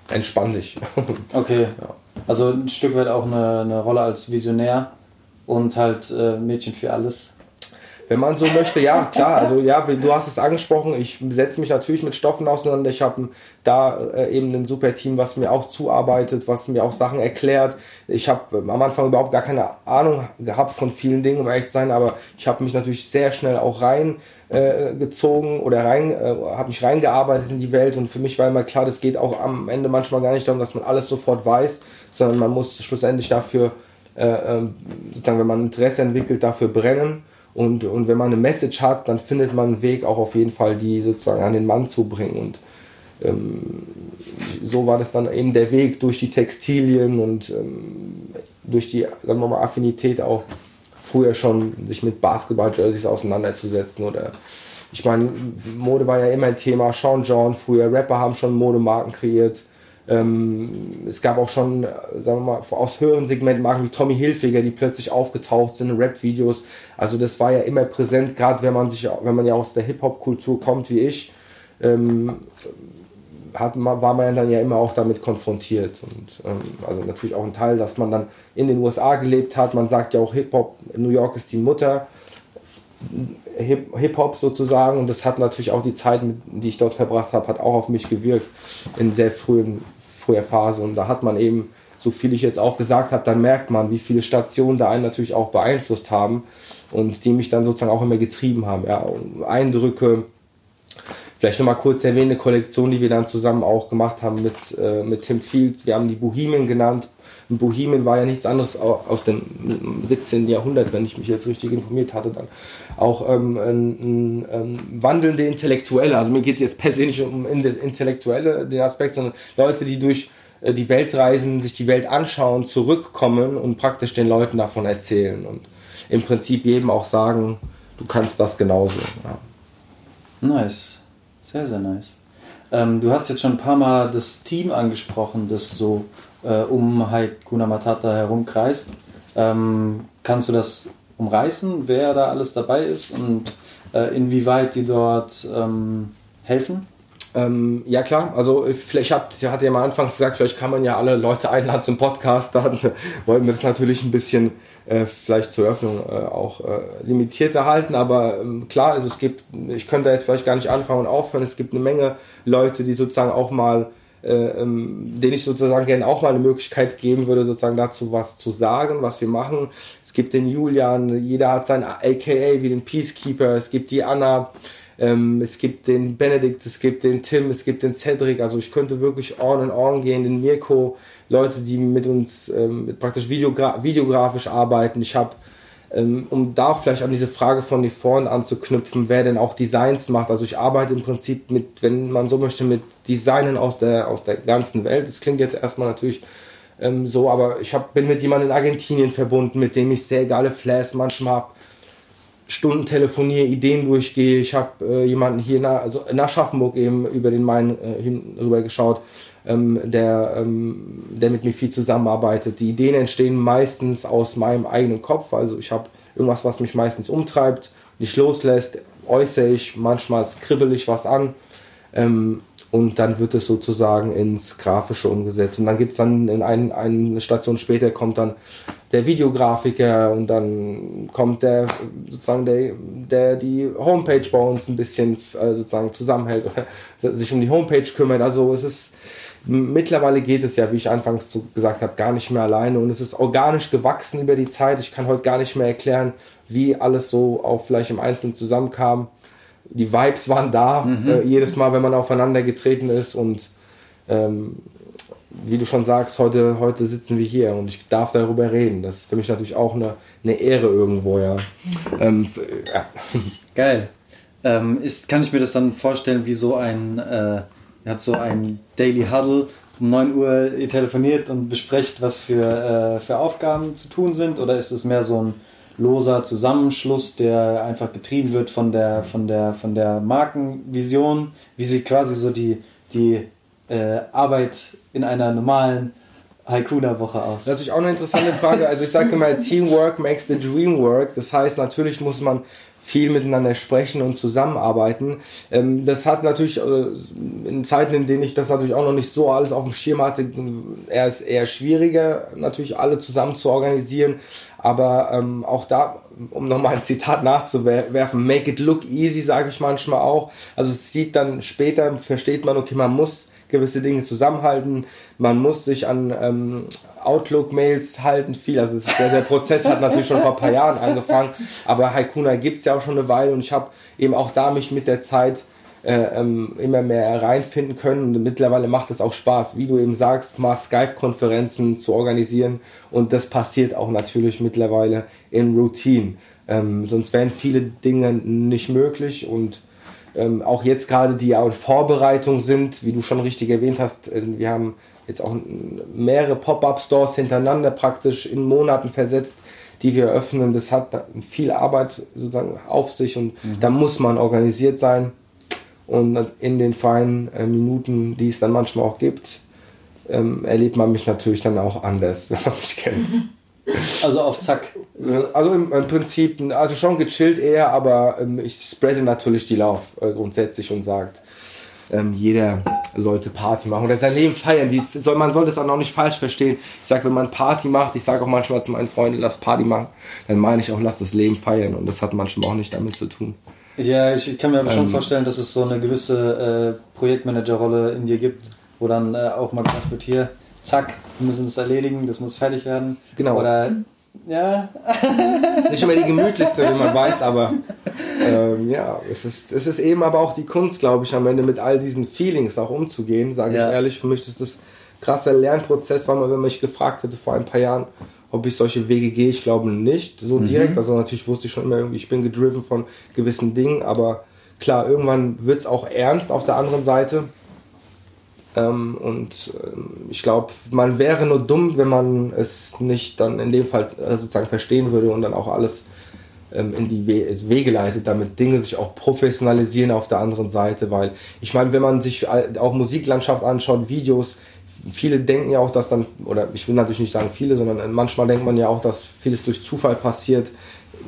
entspann dich. [laughs] Okay. Ja. Also ein Stück weit auch eine, eine Rolle als Visionär und halt äh, Mädchen für alles. Wenn man so möchte, ja, klar. Also ja, du hast es angesprochen. Ich setze mich natürlich mit Stoffen auseinander. Ich habe da äh, eben ein super Team, was mir auch zuarbeitet, was mir auch Sachen erklärt. Ich habe äh, am Anfang überhaupt gar keine Ahnung gehabt von vielen Dingen, um ehrlich zu sein, aber ich habe mich natürlich sehr schnell auch rein äh, gezogen oder rein, äh, habe mich reingearbeitet in die Welt und für mich war immer klar, das geht auch am Ende manchmal gar nicht darum, dass man alles sofort weiß, sondern man muss schlussendlich dafür, äh, ähm, sozusagen, wenn man Interesse entwickelt, dafür brennen. Und, und wenn man eine Message hat, dann findet man einen Weg, auch auf jeden Fall die sozusagen an den Mann zu bringen. Und ähm, so war das dann eben der Weg durch die Textilien und ähm, durch die, sagen wir mal, Affinität auch früher schon sich mit Basketball-Jerseys auseinanderzusetzen oder ich meine, Mode war ja immer ein Thema. Sean John, früher Rapper haben schon Modemarken kreiert. Ähm, es gab auch schon, sagen wir mal, aus höheren Segmenten Marken wie Tommy Hilfiger, die plötzlich aufgetaucht sind in Rap-Videos. Also das war ja immer präsent, gerade wenn man sich, wenn man ja aus der Hip-Hop-Kultur kommt wie ich, ähm, hat, war man dann ja immer auch damit konfrontiert. Und ähm, also natürlich auch ein Teil, dass man dann in den USA gelebt hat. Man sagt ja auch Hip-Hop, New York ist die Mutter. Hip-Hop sozusagen und das hat natürlich auch die Zeit, die ich dort verbracht habe, hat auch auf mich gewirkt in sehr frühen früher Phase. Und da hat man eben, so viel ich jetzt auch gesagt habe, dann merkt man, wie viele Stationen da einen natürlich auch beeinflusst haben und die mich dann sozusagen auch immer getrieben haben. Ja, Eindrücke, vielleicht nochmal kurz erwähnen, eine Kollektion, die wir dann zusammen auch gemacht haben mit, äh, mit Tim Field. Wir haben die Bohemien genannt. Bohemien war ja nichts anderes aus dem 17. Jahrhundert, wenn ich mich jetzt richtig informiert hatte, dann auch ähm, ein, ein, ein wandelnde Intellektuelle. Also mir geht es jetzt per se nicht um Intellektuelle, den Aspekt, sondern Leute, die durch äh, die Welt reisen, sich die Welt anschauen, zurückkommen und praktisch den Leuten davon erzählen und im Prinzip jedem auch sagen, du kannst das genauso. Ja. Nice, sehr, sehr nice. Ähm, du hast jetzt schon ein paar Mal das Team angesprochen, das so äh, um Haikuna Matata herumkreist. Ähm, kannst du das umreißen, wer da alles dabei ist und äh, inwieweit die dort ähm, helfen? Ähm, ja klar, also vielleicht hat, sie hat ja mal anfangs gesagt, vielleicht kann man ja alle Leute einladen zum Podcast, dann [laughs] wollten wir das natürlich ein bisschen äh, vielleicht zur Eröffnung äh, auch äh, limitierter halten, aber ähm, klar, also es gibt, ich könnte jetzt vielleicht gar nicht anfangen und aufhören, es gibt eine Menge Leute, die sozusagen auch mal äh, ähm, denen ich sozusagen gerne auch mal eine Möglichkeit geben würde, sozusagen dazu was zu sagen, was wir machen. Es gibt den Julian, jeder hat sein AKA wie den Peacekeeper, es gibt die Anna, ähm, es gibt den Benedikt, es gibt den Tim, es gibt den Cedric, also ich könnte wirklich on and on gehen, den Mirko, Leute, die mit uns ähm, praktisch videogra videografisch arbeiten. Ich habe ähm, um da auch vielleicht an diese Frage von die vorhin anzuknüpfen, wer denn auch Designs macht. Also ich arbeite im Prinzip mit, wenn man so möchte, mit Designen aus der, aus der ganzen Welt. Das klingt jetzt erstmal natürlich ähm, so, aber ich hab, bin mit jemandem in Argentinien verbunden, mit dem ich sehr geile Flash manchmal habe. Stunden telefoniere, Ideen durchgehe. Ich habe äh, jemanden hier nach, also nach Schaffenburg eben über den Main äh, hinüber geschaut, ähm, der, ähm, der mit mir viel zusammenarbeitet. Die Ideen entstehen meistens aus meinem eigenen Kopf. Also ich habe irgendwas, was mich meistens umtreibt, nicht loslässt, äußere ich, manchmal kribbel ich was an. Ähm, und dann wird es sozusagen ins Grafische umgesetzt. Und dann gibt es dann in ein, eine Station später kommt dann der Videografiker und dann kommt der sozusagen der, der die Homepage bei uns ein bisschen äh, sozusagen zusammenhält oder sich um die Homepage kümmert. Also es ist Mittlerweile geht es ja, wie ich anfangs so gesagt habe, gar nicht mehr alleine und es ist organisch gewachsen über die Zeit. Ich kann heute gar nicht mehr erklären, wie alles so auch vielleicht im Einzelnen zusammenkam. Die Vibes waren da, äh, jedes Mal, wenn man aufeinander getreten ist und ähm, wie du schon sagst, heute, heute sitzen wir hier und ich darf darüber reden. Das ist für mich natürlich auch eine, eine Ehre irgendwo, ja. Ähm, ja. [laughs] Geil. Ähm, ist, kann ich mir das dann vorstellen, wie so ein, äh, ihr habt so ein Daily Huddle, um 9 Uhr ihr telefoniert und besprecht, was für, äh, für Aufgaben zu tun sind? Oder ist es mehr so ein loser Zusammenschluss, der einfach getrieben wird von der, von der, von der Markenvision? Wie sieht quasi so die, die äh, Arbeit in einer normalen Haikuna-Woche aus? Natürlich auch eine interessante Frage. Also ich sage immer, Teamwork makes the dream work. Das heißt, natürlich muss man viel miteinander sprechen und zusammenarbeiten. Ähm, das hat natürlich äh, in Zeiten, in denen ich das natürlich auch noch nicht so alles auf dem Schirm hatte, eher ist eher schwieriger, natürlich alle zusammen zu organisieren. Aber ähm, auch da, um nochmal ein Zitat nachzuwerfen, make it look easy, sage ich manchmal auch. Also es sieht dann später, versteht man, okay, man muss gewisse Dinge zusammenhalten. Man muss sich an ähm, Outlook-Mails halten, viel. Also ist, der, der Prozess hat natürlich schon vor ein paar Jahren angefangen, aber Haikuna gibt's ja auch schon eine Weile und ich habe eben auch da mich mit der Zeit äh, ähm, immer mehr reinfinden können und mittlerweile macht es auch Spaß, wie du eben sagst, mal Skype-Konferenzen zu organisieren und das passiert auch natürlich mittlerweile in Routine. Ähm, sonst wären viele Dinge nicht möglich und ähm, auch jetzt gerade die ja in Vorbereitung sind, wie du schon richtig erwähnt hast, äh, wir haben jetzt auch mehrere Pop-up-Stores hintereinander praktisch in Monaten versetzt, die wir öffnen. Das hat viel Arbeit sozusagen auf sich und da muss man organisiert sein. Und in den feinen äh, Minuten, die es dann manchmal auch gibt, ähm, erlebt man mich natürlich dann auch anders, [laughs] wenn man mich kennt. Also auf Zack. Also im, im Prinzip, also schon gechillt eher, aber ähm, ich spreade natürlich die Lauf äh, grundsätzlich und sagt, ähm, jeder sollte Party machen oder sein Leben feiern. Die, soll, man soll das auch noch nicht falsch verstehen. Ich sage, wenn man Party macht, ich sage auch manchmal zu meinen Freunden, lass Party machen, dann meine ich auch, lass das Leben feiern und das hat manchmal auch nicht damit zu tun. Ja, ich kann mir aber schon Ähm. vorstellen, dass es so eine gewisse äh, Projektmanager-Rolle in dir gibt, wo dann äh, auch mal gesagt wird, hier, zack, wir müssen es erledigen, das muss fertig werden. Genau. Oder, ja, Ist nicht immer die gemütlichste, wie man weiß, aber ähm, ja, es ist, es ist eben aber auch die Kunst, glaube ich, am Ende mit all diesen Feelings auch umzugehen, sage Ja. ich ehrlich. Für mich ist das krasser Lernprozess, weil man, wenn man mich gefragt hätte vor ein paar Jahren, ob ich solche Wege gehe, ich glaube nicht so direkt. Also natürlich wusste ich schon immer irgendwie, ich bin gedriven von gewissen Dingen, aber klar, irgendwann wird es auch ernst auf der anderen Seite. Ähm, und ähm, ich glaube, man wäre nur dumm, wenn man es nicht dann in dem Fall äh, sozusagen verstehen würde und dann auch alles ähm, in die We Wege leitet, damit Dinge sich auch professionalisieren auf der anderen Seite, weil ich meine, wenn man sich all- auch Musiklandschaft anschaut, Videos, viele denken ja auch, dass dann, oder ich will natürlich nicht sagen viele, sondern manchmal denkt man ja auch, dass vieles durch Zufall passiert.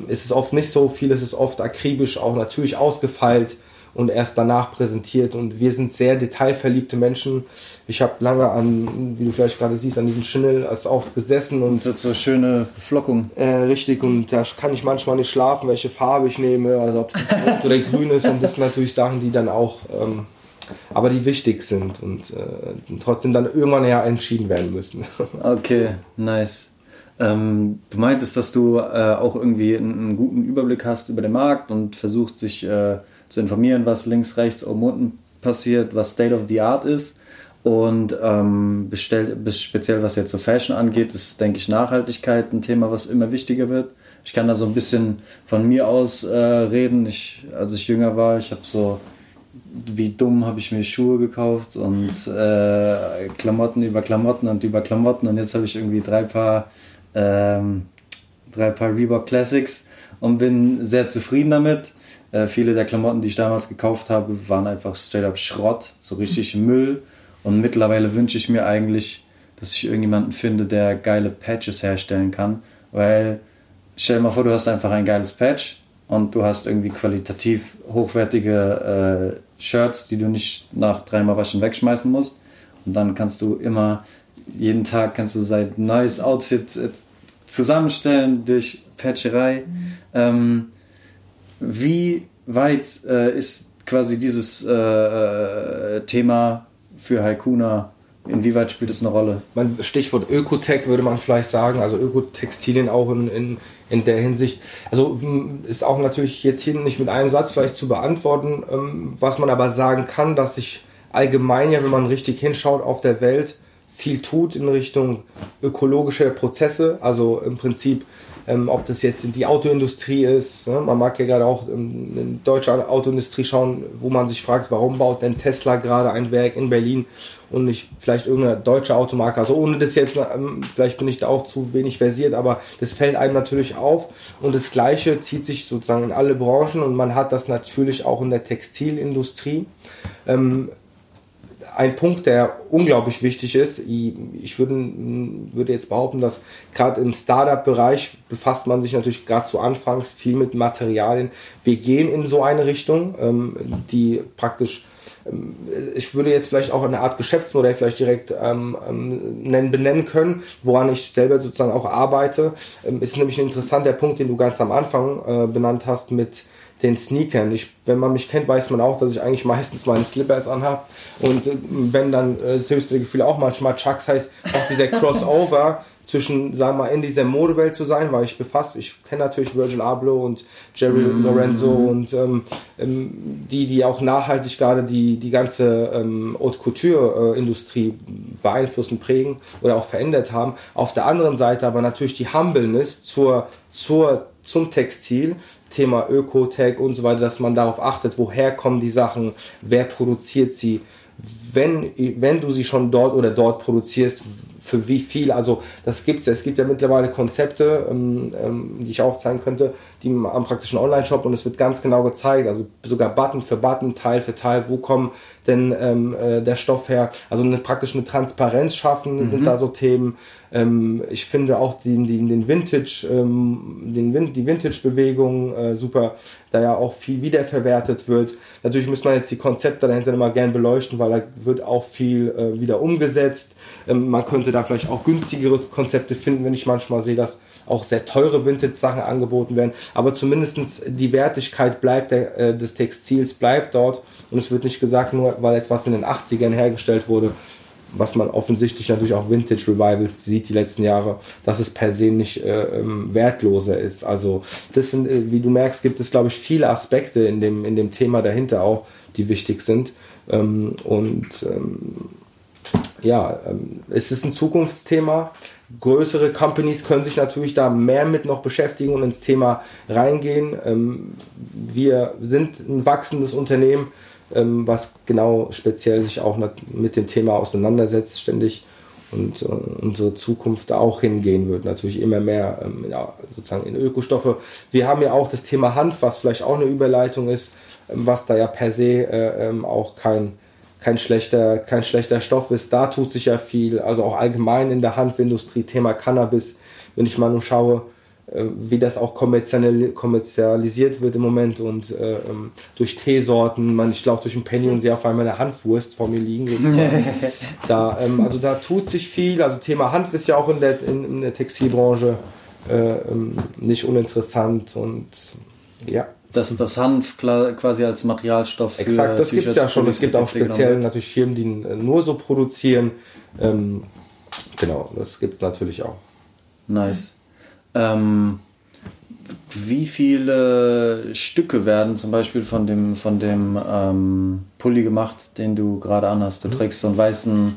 Es ist oft nicht so, vieles ist oft akribisch auch natürlich ausgefeilt und erst danach präsentiert und wir sind sehr detailverliebte Menschen. Ich habe lange an, wie du vielleicht gerade siehst, an diesem Chanel als auch gesessen und so schöne Flockung. äh, richtig, und da kann ich manchmal nicht schlafen, welche Farbe ich nehme, also ob es rot oder grün ist. Und das sind natürlich Sachen, die dann auch, ähm, aber die wichtig sind und äh, trotzdem dann irgendwann ja entschieden werden müssen. [laughs] Okay, nice. Ähm, du meintest, dass du äh, auch irgendwie einen, einen guten Überblick hast über den Markt und versuchst dich äh, zu informieren, was links, rechts, oben, unten passiert, was State of the Art ist. Und ähm, bestellt, bis speziell was jetzt so Fashion angeht, ist, denke ich, Nachhaltigkeit ein Thema, was immer wichtiger wird. Ich kann da so ein bisschen von mir aus äh, reden. Ich, als ich jünger war, ich habe so wie dumm habe ich mir Schuhe gekauft und äh, Klamotten über Klamotten und über Klamotten und jetzt habe ich irgendwie drei Paar ähm, drei Paar Reebok Classics und bin sehr zufrieden damit. Äh, viele der Klamotten, die ich damals gekauft habe, waren einfach straight up Schrott, so richtig Müll. Und mittlerweile wünsche ich mir eigentlich, dass ich irgendjemanden finde, der geile Patches herstellen kann. Weil stell dir mal vor, du hast einfach ein geiles Patch und du hast irgendwie qualitativ hochwertige äh, Shirts, die du nicht nach dreimal waschen wegschmeißen musst. Und dann kannst du immer, jeden Tag kannst du sein neues Outfit äh, zusammenstellen durch Patcherei. Ähm, wie weit äh, ist quasi dieses äh, äh, Thema für Haikuna Inwieweit spielt es eine Rolle? Man, Stichwort Ökotech würde man vielleicht sagen, also Ökotextilien auch in, in, in der Hinsicht. Also hm, ist auch natürlich jetzt hier nicht mit einem Satz vielleicht zu beantworten, ähm, was man aber sagen kann, dass sich allgemein ja, wenn man richtig hinschaut auf der Welt, viel tut in Richtung ökologischer Prozesse, also im Prinzip ähm, ob das jetzt in die Autoindustrie ist. Ne? Man mag ja gerade auch in die deutsche Autoindustrie schauen, wo man sich fragt, warum baut denn Tesla gerade ein Werk in Berlin und nicht vielleicht irgendeine deutsche Automarke. Also ohne das jetzt, ähm, vielleicht bin ich da auch zu wenig versiert, aber das fällt einem natürlich auf und das Gleiche zieht sich sozusagen in alle Branchen und man hat das natürlich auch in der Textilindustrie. Ähm, ein Punkt, der unglaublich wichtig ist. Ich würde, würde jetzt behaupten, dass gerade im Startup-Bereich befasst man sich natürlich gerade zu Anfangs viel mit Materialien. Wir gehen in so eine Richtung, ähm, die praktisch ähm, ich würde jetzt vielleicht auch eine Art Geschäftsmodell vielleicht direkt ähm, nennen, benennen können, woran ich selber sozusagen auch arbeite. Ähm, ist nämlich ein interessanter Punkt, den du ganz am Anfang äh, benannt hast mit den Sneakern. Ich, wenn man mich kennt, weiß man auch, dass ich eigentlich meistens meine Slippers anhabe. Und äh, wenn dann äh, das höchste Gefühl auch manchmal Chucks heißt, auch dieser [laughs] Crossover zwischen, sagen wir mal, in dieser Modewelt zu sein, weil ich befasst, ich kenne natürlich Virgil Abloh und Jerry mm. Lorenzo und ähm, ähm, die, die auch nachhaltig gerade die, die ganze ähm, Haute Couture-Industrie beeinflussen, prägen oder auch verändert haben. Auf der anderen Seite aber natürlich die Humbleness zur, zur, zum Textil, Thema Ökotech und so weiter, dass man darauf achtet, woher kommen die Sachen, wer produziert sie, wenn, wenn du sie schon dort oder dort produzierst, für wie viel, also das gibt's es gibt ja mittlerweile Konzepte, ähm, ähm, die ich aufzeigen könnte, die am praktischen Online-Shop und es wird ganz genau gezeigt, also sogar Button für Button, Teil für Teil, wo kommt denn ähm, äh, der Stoff her, also eine praktisch eine Transparenz schaffen, mhm. sind da so Themen. Ähm, ich finde auch die, die, den Vintage, ähm, den, die Vintage-Bewegung äh, super, da ja auch viel wiederverwertet wird. Natürlich muss man jetzt die Konzepte dahinter immer gern beleuchten, weil da wird auch viel äh, wieder umgesetzt. Ähm, man könnte da vielleicht auch günstigere Konzepte finden, wenn ich manchmal sehe, dass auch sehr teure Vintage-Sachen angeboten werden. Aber zumindestens die Wertigkeit bleibt der, äh, des Textils bleibt dort und es wird nicht gesagt, nur weil etwas in den 80ern hergestellt wurde, was man offensichtlich natürlich auch Vintage Revivals sieht die letzten Jahre, dass es per se nicht äh, ähm, wertloser ist. Also das sind, äh, wie du merkst, gibt es glaube ich viele Aspekte in dem in dem Thema dahinter auch, die wichtig sind. Ähm, und ähm, ja, ähm, es ist ein Zukunftsthema. Größere Companies können sich natürlich da mehr mit noch beschäftigen und ins Thema reingehen. Ähm, wir sind ein wachsendes Unternehmen ähm, was genau speziell sich auch mit dem Thema auseinandersetzt ständig und äh, unsere Zukunft auch hingehen wird. Natürlich immer mehr ähm, ja, sozusagen in Ökostoffe. Wir haben ja auch das Thema Hanf, was vielleicht auch eine Überleitung ist, was da ja per se äh, auch kein kein schlechter, kein schlechter Stoff ist. Da tut sich ja viel, also auch allgemein in der Hanfindustrie, Thema Cannabis, wenn ich mal nur schaue, äh, wie das auch kommerzialisiert wird im Moment und äh, ähm, durch Teesorten. Man, ich laufe durch ein Penny und sehe auf einmal eine Hanfwurst vor mir liegen. [laughs] da, ähm, also da tut sich viel. Also Thema Hanf ist ja auch in der, in, in der Textilbranche äh, ähm, nicht uninteressant und ja. Das, das Hanf quasi als Materialstoff für Exakt, das gibt es ja schon. Es gibt auch speziell natürlich Firmen, die nur so produzieren. Ähm, genau, das gibt es natürlich auch. Nice. Ähm, wie viele Stücke werden zum Beispiel von dem, von dem ähm, Pulli gemacht, den du gerade anhast? Du mhm. trägst so einen weißen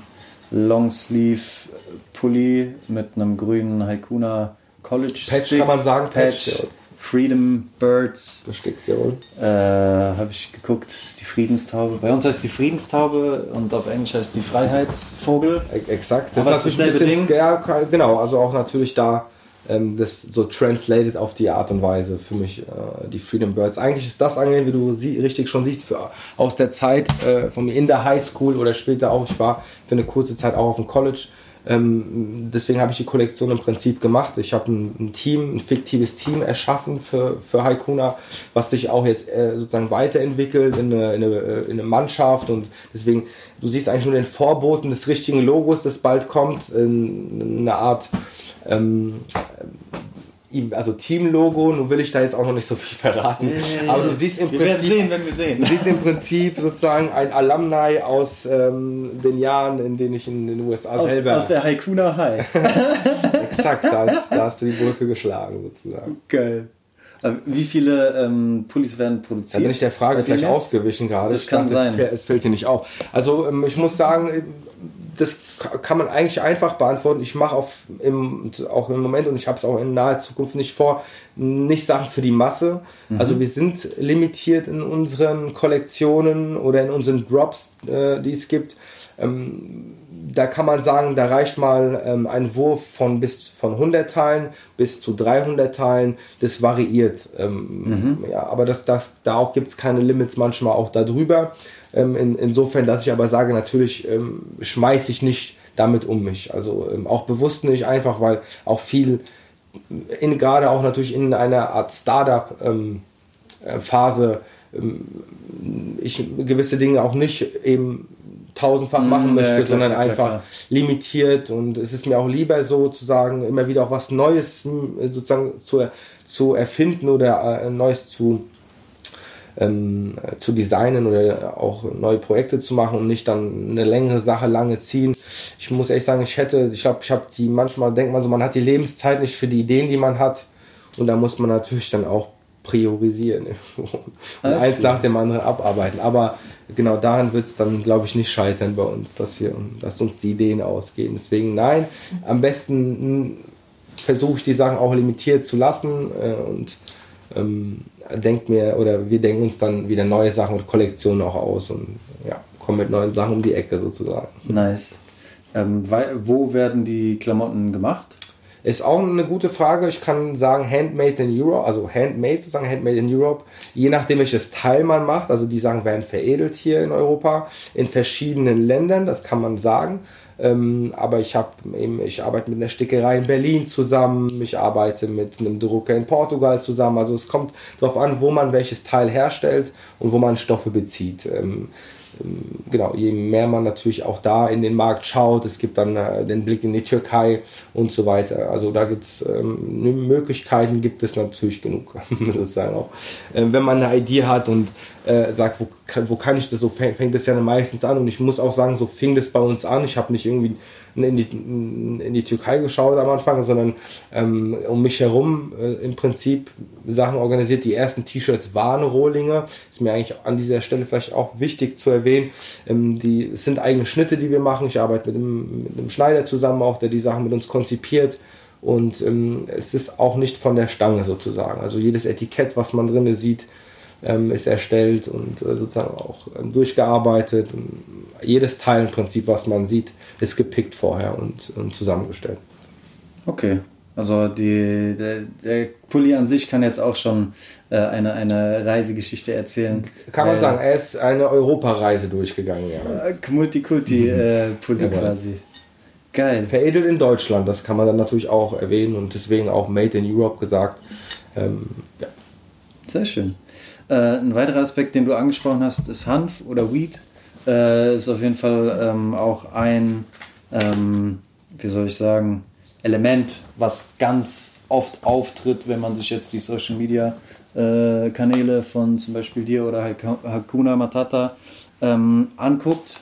Longsleeve-Pulli mit einem grünen Haikuna College Patch Stick. kann man sagen, Patch. Patch. Freedom Birds. Bestickt, jawohl. Äh, Habe ich geguckt, die Friedenstaube. Bei uns heißt die Friedenstaube und auf Englisch heißt die Freiheitsvogel. Exakt. Das Aber ist dasselbe Ding. Ja, genau. Also auch natürlich da ähm, das so translated auf die Art und Weise für mich, äh, die Freedom Birds. Eigentlich ist das angenehm, wie du sie, richtig schon siehst, für, aus der Zeit äh, von mir in der High School oder später auch. Ich war für eine kurze Zeit auch auf dem College. Ähm, deswegen habe ich die Kollektion im Prinzip gemacht. Ich habe ein, ein, Team, ein fiktives Team erschaffen für, für Haikuna, was sich auch jetzt äh, sozusagen weiterentwickelt in eine, in, eine, äh, in eine Mannschaft und deswegen, du siehst eigentlich nur den Vorboten des richtigen Logos, das bald kommt, in, in eine Art ähm, also Team-Logo, nun will ich da jetzt auch noch nicht so viel verraten, aber du siehst im Wir Prinzip, sehen, wenn wir sehen. du siehst im Prinzip sozusagen ein Alumni aus ähm, den Jahren, in denen ich in den USA Aus, selber, aus der Haikuna High. [laughs] exakt, da, ist, da hast du die Brücke geschlagen sozusagen. Geil. Äh, Wie viele ähm, Pullis werden produziert? Da bin ich der Frage vielleicht jetzt? ausgewichen gerade. Das Ich kann dachte, sein. Es, es fällt dir nicht auf. Also ähm, ich muss sagen, ähm, das kann man eigentlich einfach beantworten. Ich mache auf im, auch im Moment und ich habe es auch in naher Zukunft nicht vor, nicht Sachen für die Masse. Mhm. Also wir sind limitiert in unseren Kollektionen oder in unseren Drops, äh, die es gibt. Ähm, da kann man sagen, da reicht mal ähm, ein Wurf von bis von 100 Teilen bis zu 300 Teilen. Das variiert. Ähm, ja, aber das, das, da auch gibt es keine Limits, manchmal auch darüber. Ähm, in, insofern, dass ich aber sage, natürlich ähm, schmeiße ich nicht damit um mich. Also ähm, auch bewusst nicht, einfach weil auch viel, in, gerade auch natürlich in einer Art Startup ähm, äh, Phase ähm, ich gewisse Dinge auch nicht eben tausendfach machen Mm, ja, möchte, klar, sondern klar, einfach klar. limitiert und es ist mir auch lieber so zu sagen, immer wieder auch was Neues m, sozusagen zu, zu erfinden oder äh, Neues zu ähm, äh, zu designen oder auch neue Projekte zu machen und nicht dann eine längere Sache lange ziehen. Ich muss ehrlich sagen, ich hätte, ich glaube, ich habe die manchmal denkt man so, man hat die Lebenszeit nicht für die Ideen, die man hat und da muss man natürlich dann auch priorisieren [laughs] und eins nach dem anderen abarbeiten. Aber genau daran wird es dann, glaube ich, nicht scheitern bei uns, dass wir, dass uns die Ideen ausgehen. Deswegen nein, am besten mh, versuche ich die Sachen auch limitiert zu lassen äh, und ähm, denkt mir oder wir denken uns dann wieder neue Sachen und Kollektionen auch aus und ja, kommen mit neuen Sachen um die Ecke sozusagen. Nice. Ähm, weil, wo werden die Klamotten gemacht? Ist auch eine gute Frage. Ich kann sagen Handmade in Europe, also Handmade sozusagen, Handmade in Europe. Je nachdem, welches Teil man macht, also die Sachen werden veredelt hier in Europa, in verschiedenen Ländern, das kann man sagen. Ähm, aber ich habe ich arbeite mit einer Stickerei in Berlin zusammen, ich arbeite mit einem Drucker in Portugal zusammen. Also es kommt darauf an, wo man welches Teil herstellt und wo man Stoffe bezieht. Ähm, genau, je mehr man natürlich auch da in den Markt schaut, es gibt dann äh, den Blick in die Türkei und so weiter. Also da gibt es ähm, Möglichkeiten, gibt es natürlich genug, [laughs] sozusagen auch. Äh, wenn man eine Idee hat und äh, sagt, wo kann, wo kann ich das, so fängt, fängt das ja meistens an und ich muss auch sagen, so fing das bei uns an. Ich habe nicht irgendwie in die, in die Türkei geschaut am Anfang, sondern ähm, um mich herum äh, im Prinzip Sachen organisiert. Die ersten T-Shirts waren Rohlinge. Ist mir eigentlich an dieser Stelle vielleicht auch wichtig zu erwähnen. Ähm, die es sind eigene Schnitte, die wir machen. Ich arbeite mit einem, mit einem Schneider zusammen, auch der die Sachen mit uns konzipiert. Und ähm, es ist auch nicht von der Stange sozusagen. Also jedes Etikett, was man drinne sieht, ähm, ist erstellt und äh, sozusagen auch ähm, durchgearbeitet. Und jedes Teil im Prinzip, was man sieht, ist gepickt vorher und, und zusammengestellt. Okay. Also die, der, der Pulli an sich kann jetzt auch schon äh, eine, eine Reisegeschichte erzählen. Kann man sagen, er ist eine Europareise durchgegangen. Ja. Äh, Multikulti äh, Pulli Jawohl. quasi. Geil. Veredelt in Deutschland, das kann man dann natürlich auch erwähnen und deswegen auch Made in Europe gesagt. Ähm, ja. Sehr schön. Äh, ein weiterer Aspekt, den du angesprochen hast, ist Hanf oder Weed. Äh, ist auf jeden Fall ähm, auch ein, ähm, wie soll ich sagen, Element, was ganz oft auftritt, wenn man sich jetzt die Social Media äh, Kanäle von zum Beispiel dir oder Hak- Hakuna Matata ähm, anguckt.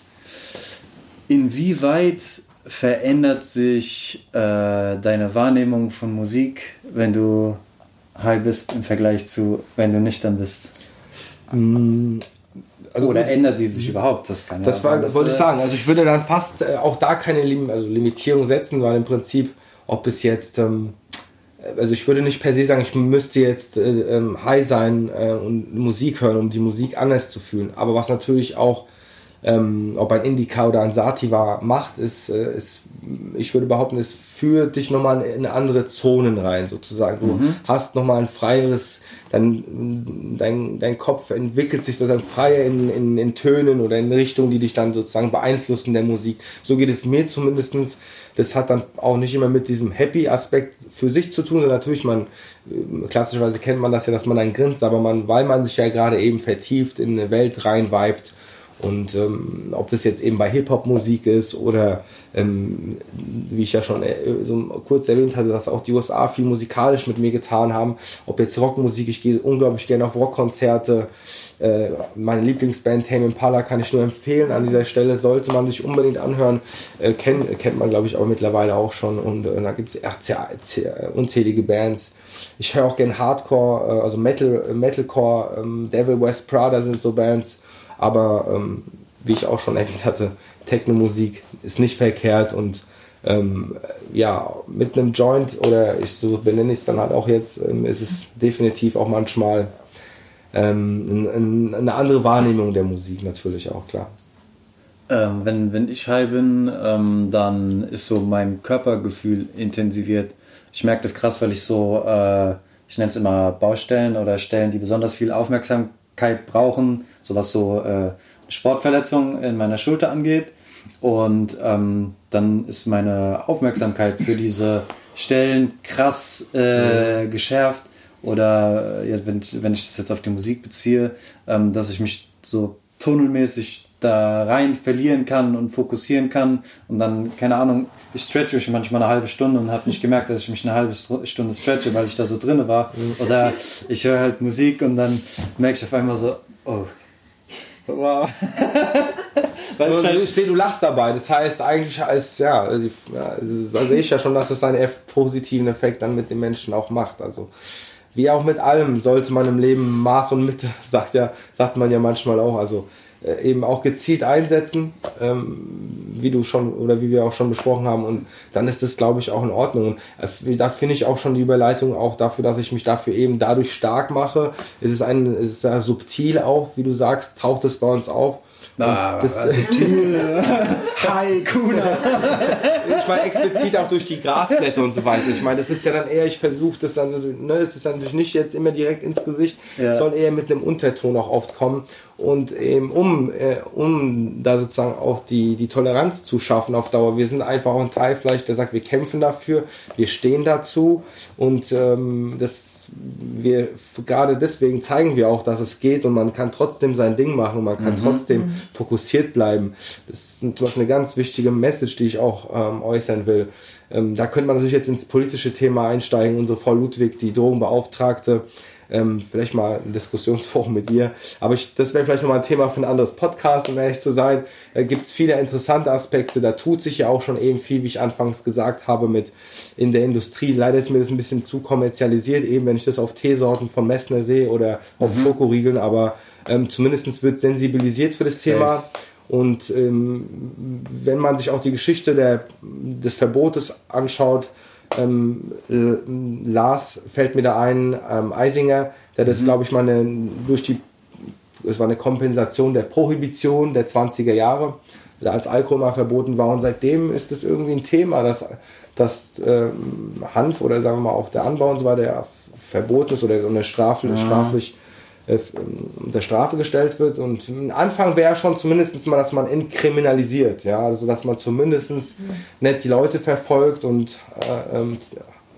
Inwieweit verändert sich äh, deine Wahrnehmung von Musik, wenn du high bist im Vergleich zu, wenn du nüchtern bist? Also Oder ändert sie sich überhaupt? Das kann ja Das war, sein, wollte ich sagen. Also ich würde dann fast äh, auch da keine Lim also Limitierung setzen, weil im Prinzip, ob es jetzt, ähm, also ich würde nicht per se sagen, ich müsste jetzt äh, ähm, high sein äh, und Musik hören, um die Musik anders zu fühlen. Aber was natürlich auch, ähm, ob ein Indica oder ein Sativa macht, ist, äh, ist, ich würde behaupten, es führt dich nochmal in andere Zonen rein, sozusagen. Du hast nochmal ein freieres, dein, dein, dein Kopf entwickelt sich sozusagen freier in, in, in Tönen oder in Richtungen, die dich dann sozusagen beeinflussen der Musik. So geht es mir zumindestens. Das hat dann auch nicht immer mit diesem Happy-Aspekt für sich zu tun, sondern natürlich, man, äh, klassischerweise kennt man das ja, dass man dann grinst, aber man, weil man sich ja gerade eben vertieft in eine Welt reinweibt Und ähm, ob das jetzt eben bei Hip-Hop-Musik ist oder ähm, wie ich ja schon äh, so kurz erwähnt hatte, dass auch die USA viel musikalisch mit mir getan haben. Ob jetzt Rockmusik, ich gehe unglaublich gerne auf Rockkonzerte. Äh, meine Lieblingsband Tame Impala kann ich nur empfehlen. An dieser Stelle sollte man sich unbedingt anhören. Äh, kennt, kennt man, glaube ich, auch mittlerweile auch schon. Und äh, da gibt es unzählige Bands. Ich höre auch gerne Hardcore, äh, also Metal, Metalcore, ähm, Devil West Prada sind so Bands aber ähm, wie ich auch schon erwähnt hatte, Techno-Musik ist nicht verkehrt und ähm, ja, mit einem Joint oder ich so benenne ich es dann halt auch jetzt, ähm, ist es definitiv auch manchmal ähm, ein, ein, eine andere Wahrnehmung der Musik natürlich auch, klar. Ähm, wenn, wenn ich high bin, ähm, dann ist so mein Körpergefühl intensiviert. Ich merke das krass, weil ich so, äh, ich nenne es immer Baustellen oder Stellen, die besonders viel Aufmerksamkeit brauchen, so was so äh, Sportverletzung in meiner Schulter angeht. Und ähm, dann ist meine Aufmerksamkeit für diese Stellen krass äh, geschärft. Oder äh, wenn, wenn ich das jetzt auf die Musik beziehe, ähm, dass ich mich so tunnelmäßig da rein verlieren kann und fokussieren kann und dann, keine Ahnung, ich stretche mich manchmal eine halbe Stunde und habe nicht gemerkt, dass ich mich eine halbe Stunde stretche, weil ich da so drinne war. Mhm. Oder ich höre halt Musik und dann merke ich auf einmal so, oh, Wow. [laughs] Ich, halt ich sehe, du lachst dabei. Das heißt eigentlich als ja, also da sehe ich ja schon, dass das einen positiven Effekt dann mit den Menschen auch macht. Also wie auch mit allem sollte man im Leben Maß und Mitte, [laughs] sagt ja, sagt man ja manchmal auch. Also eben auch gezielt einsetzen, ähm, wie du schon oder wie wir auch schon besprochen haben. Und dann ist das, glaube ich, auch in Ordnung. Und äh, da finde ich auch schon die Überleitung auch dafür, dass ich mich dafür eben dadurch stark mache. Es ist ein, es ist ja subtil auch, wie du sagst, taucht es bei uns auf. Ah, das. [laughs] Hi, Kuna. ich meine explizit auch durch die Grasblätter und so weiter. Ich meine, das ist ja dann eher, ich versuche das dann, ne, es ist natürlich nicht jetzt immer direkt ins Gesicht, ja. soll eher mit einem Unterton auch oft kommen und eben um, äh, um da sozusagen auch die, die Toleranz zu schaffen auf Dauer. Wir sind einfach auch ein Teil vielleicht, der sagt, wir kämpfen dafür, wir stehen dazu und ähm, das wir gerade deswegen zeigen wir auch, dass es geht und man kann trotzdem sein Ding machen und man kann mhm. trotzdem mhm. fokussiert bleiben. Das ist zum Beispiel eine ganz wichtige Message, die ich auch ähm, äußern will. Ähm, da könnte man natürlich jetzt ins politische Thema einsteigen. Unsere Frau Ludwig, die Drogenbeauftragte, ähm, vielleicht mal ein Diskussionsforum mit ihr. Aber ich, das wäre vielleicht nochmal ein Thema für ein anderes Podcast, um ehrlich zu sein. Da gibt es viele interessante Aspekte. Da tut sich ja auch schon eben viel, wie ich anfangs gesagt habe, mit in der Industrie. Leider ist mir das ein bisschen zu kommerzialisiert, eben wenn ich das auf Teesorten von Messner sehe oder auf mhm. Schokoriegeln. Aber ähm, zumindest wird sensibilisiert für das Thema. Und ähm, wenn man sich auch die Geschichte der, des Verbotes anschaut, ähm, Lars fällt mir da ein, ähm, Eisinger, der das, mhm. glaube ich, mal eine, durch die, es war eine Kompensation der Prohibition der 20er Jahre, als Alkohol mal verboten war. Und seitdem ist es irgendwie ein Thema, dass, dass ähm, Hanf oder sagen wir mal auch der Anbau und so weiter ja verboten ist oder eine straflich, ja. straflich äh, unter Strafe gestellt wird. Und ein Anfang wäre schon zumindest mal, dass man entkriminalisiert, ja, also dass man zumindest mhm. nicht die Leute verfolgt und äh, ähm,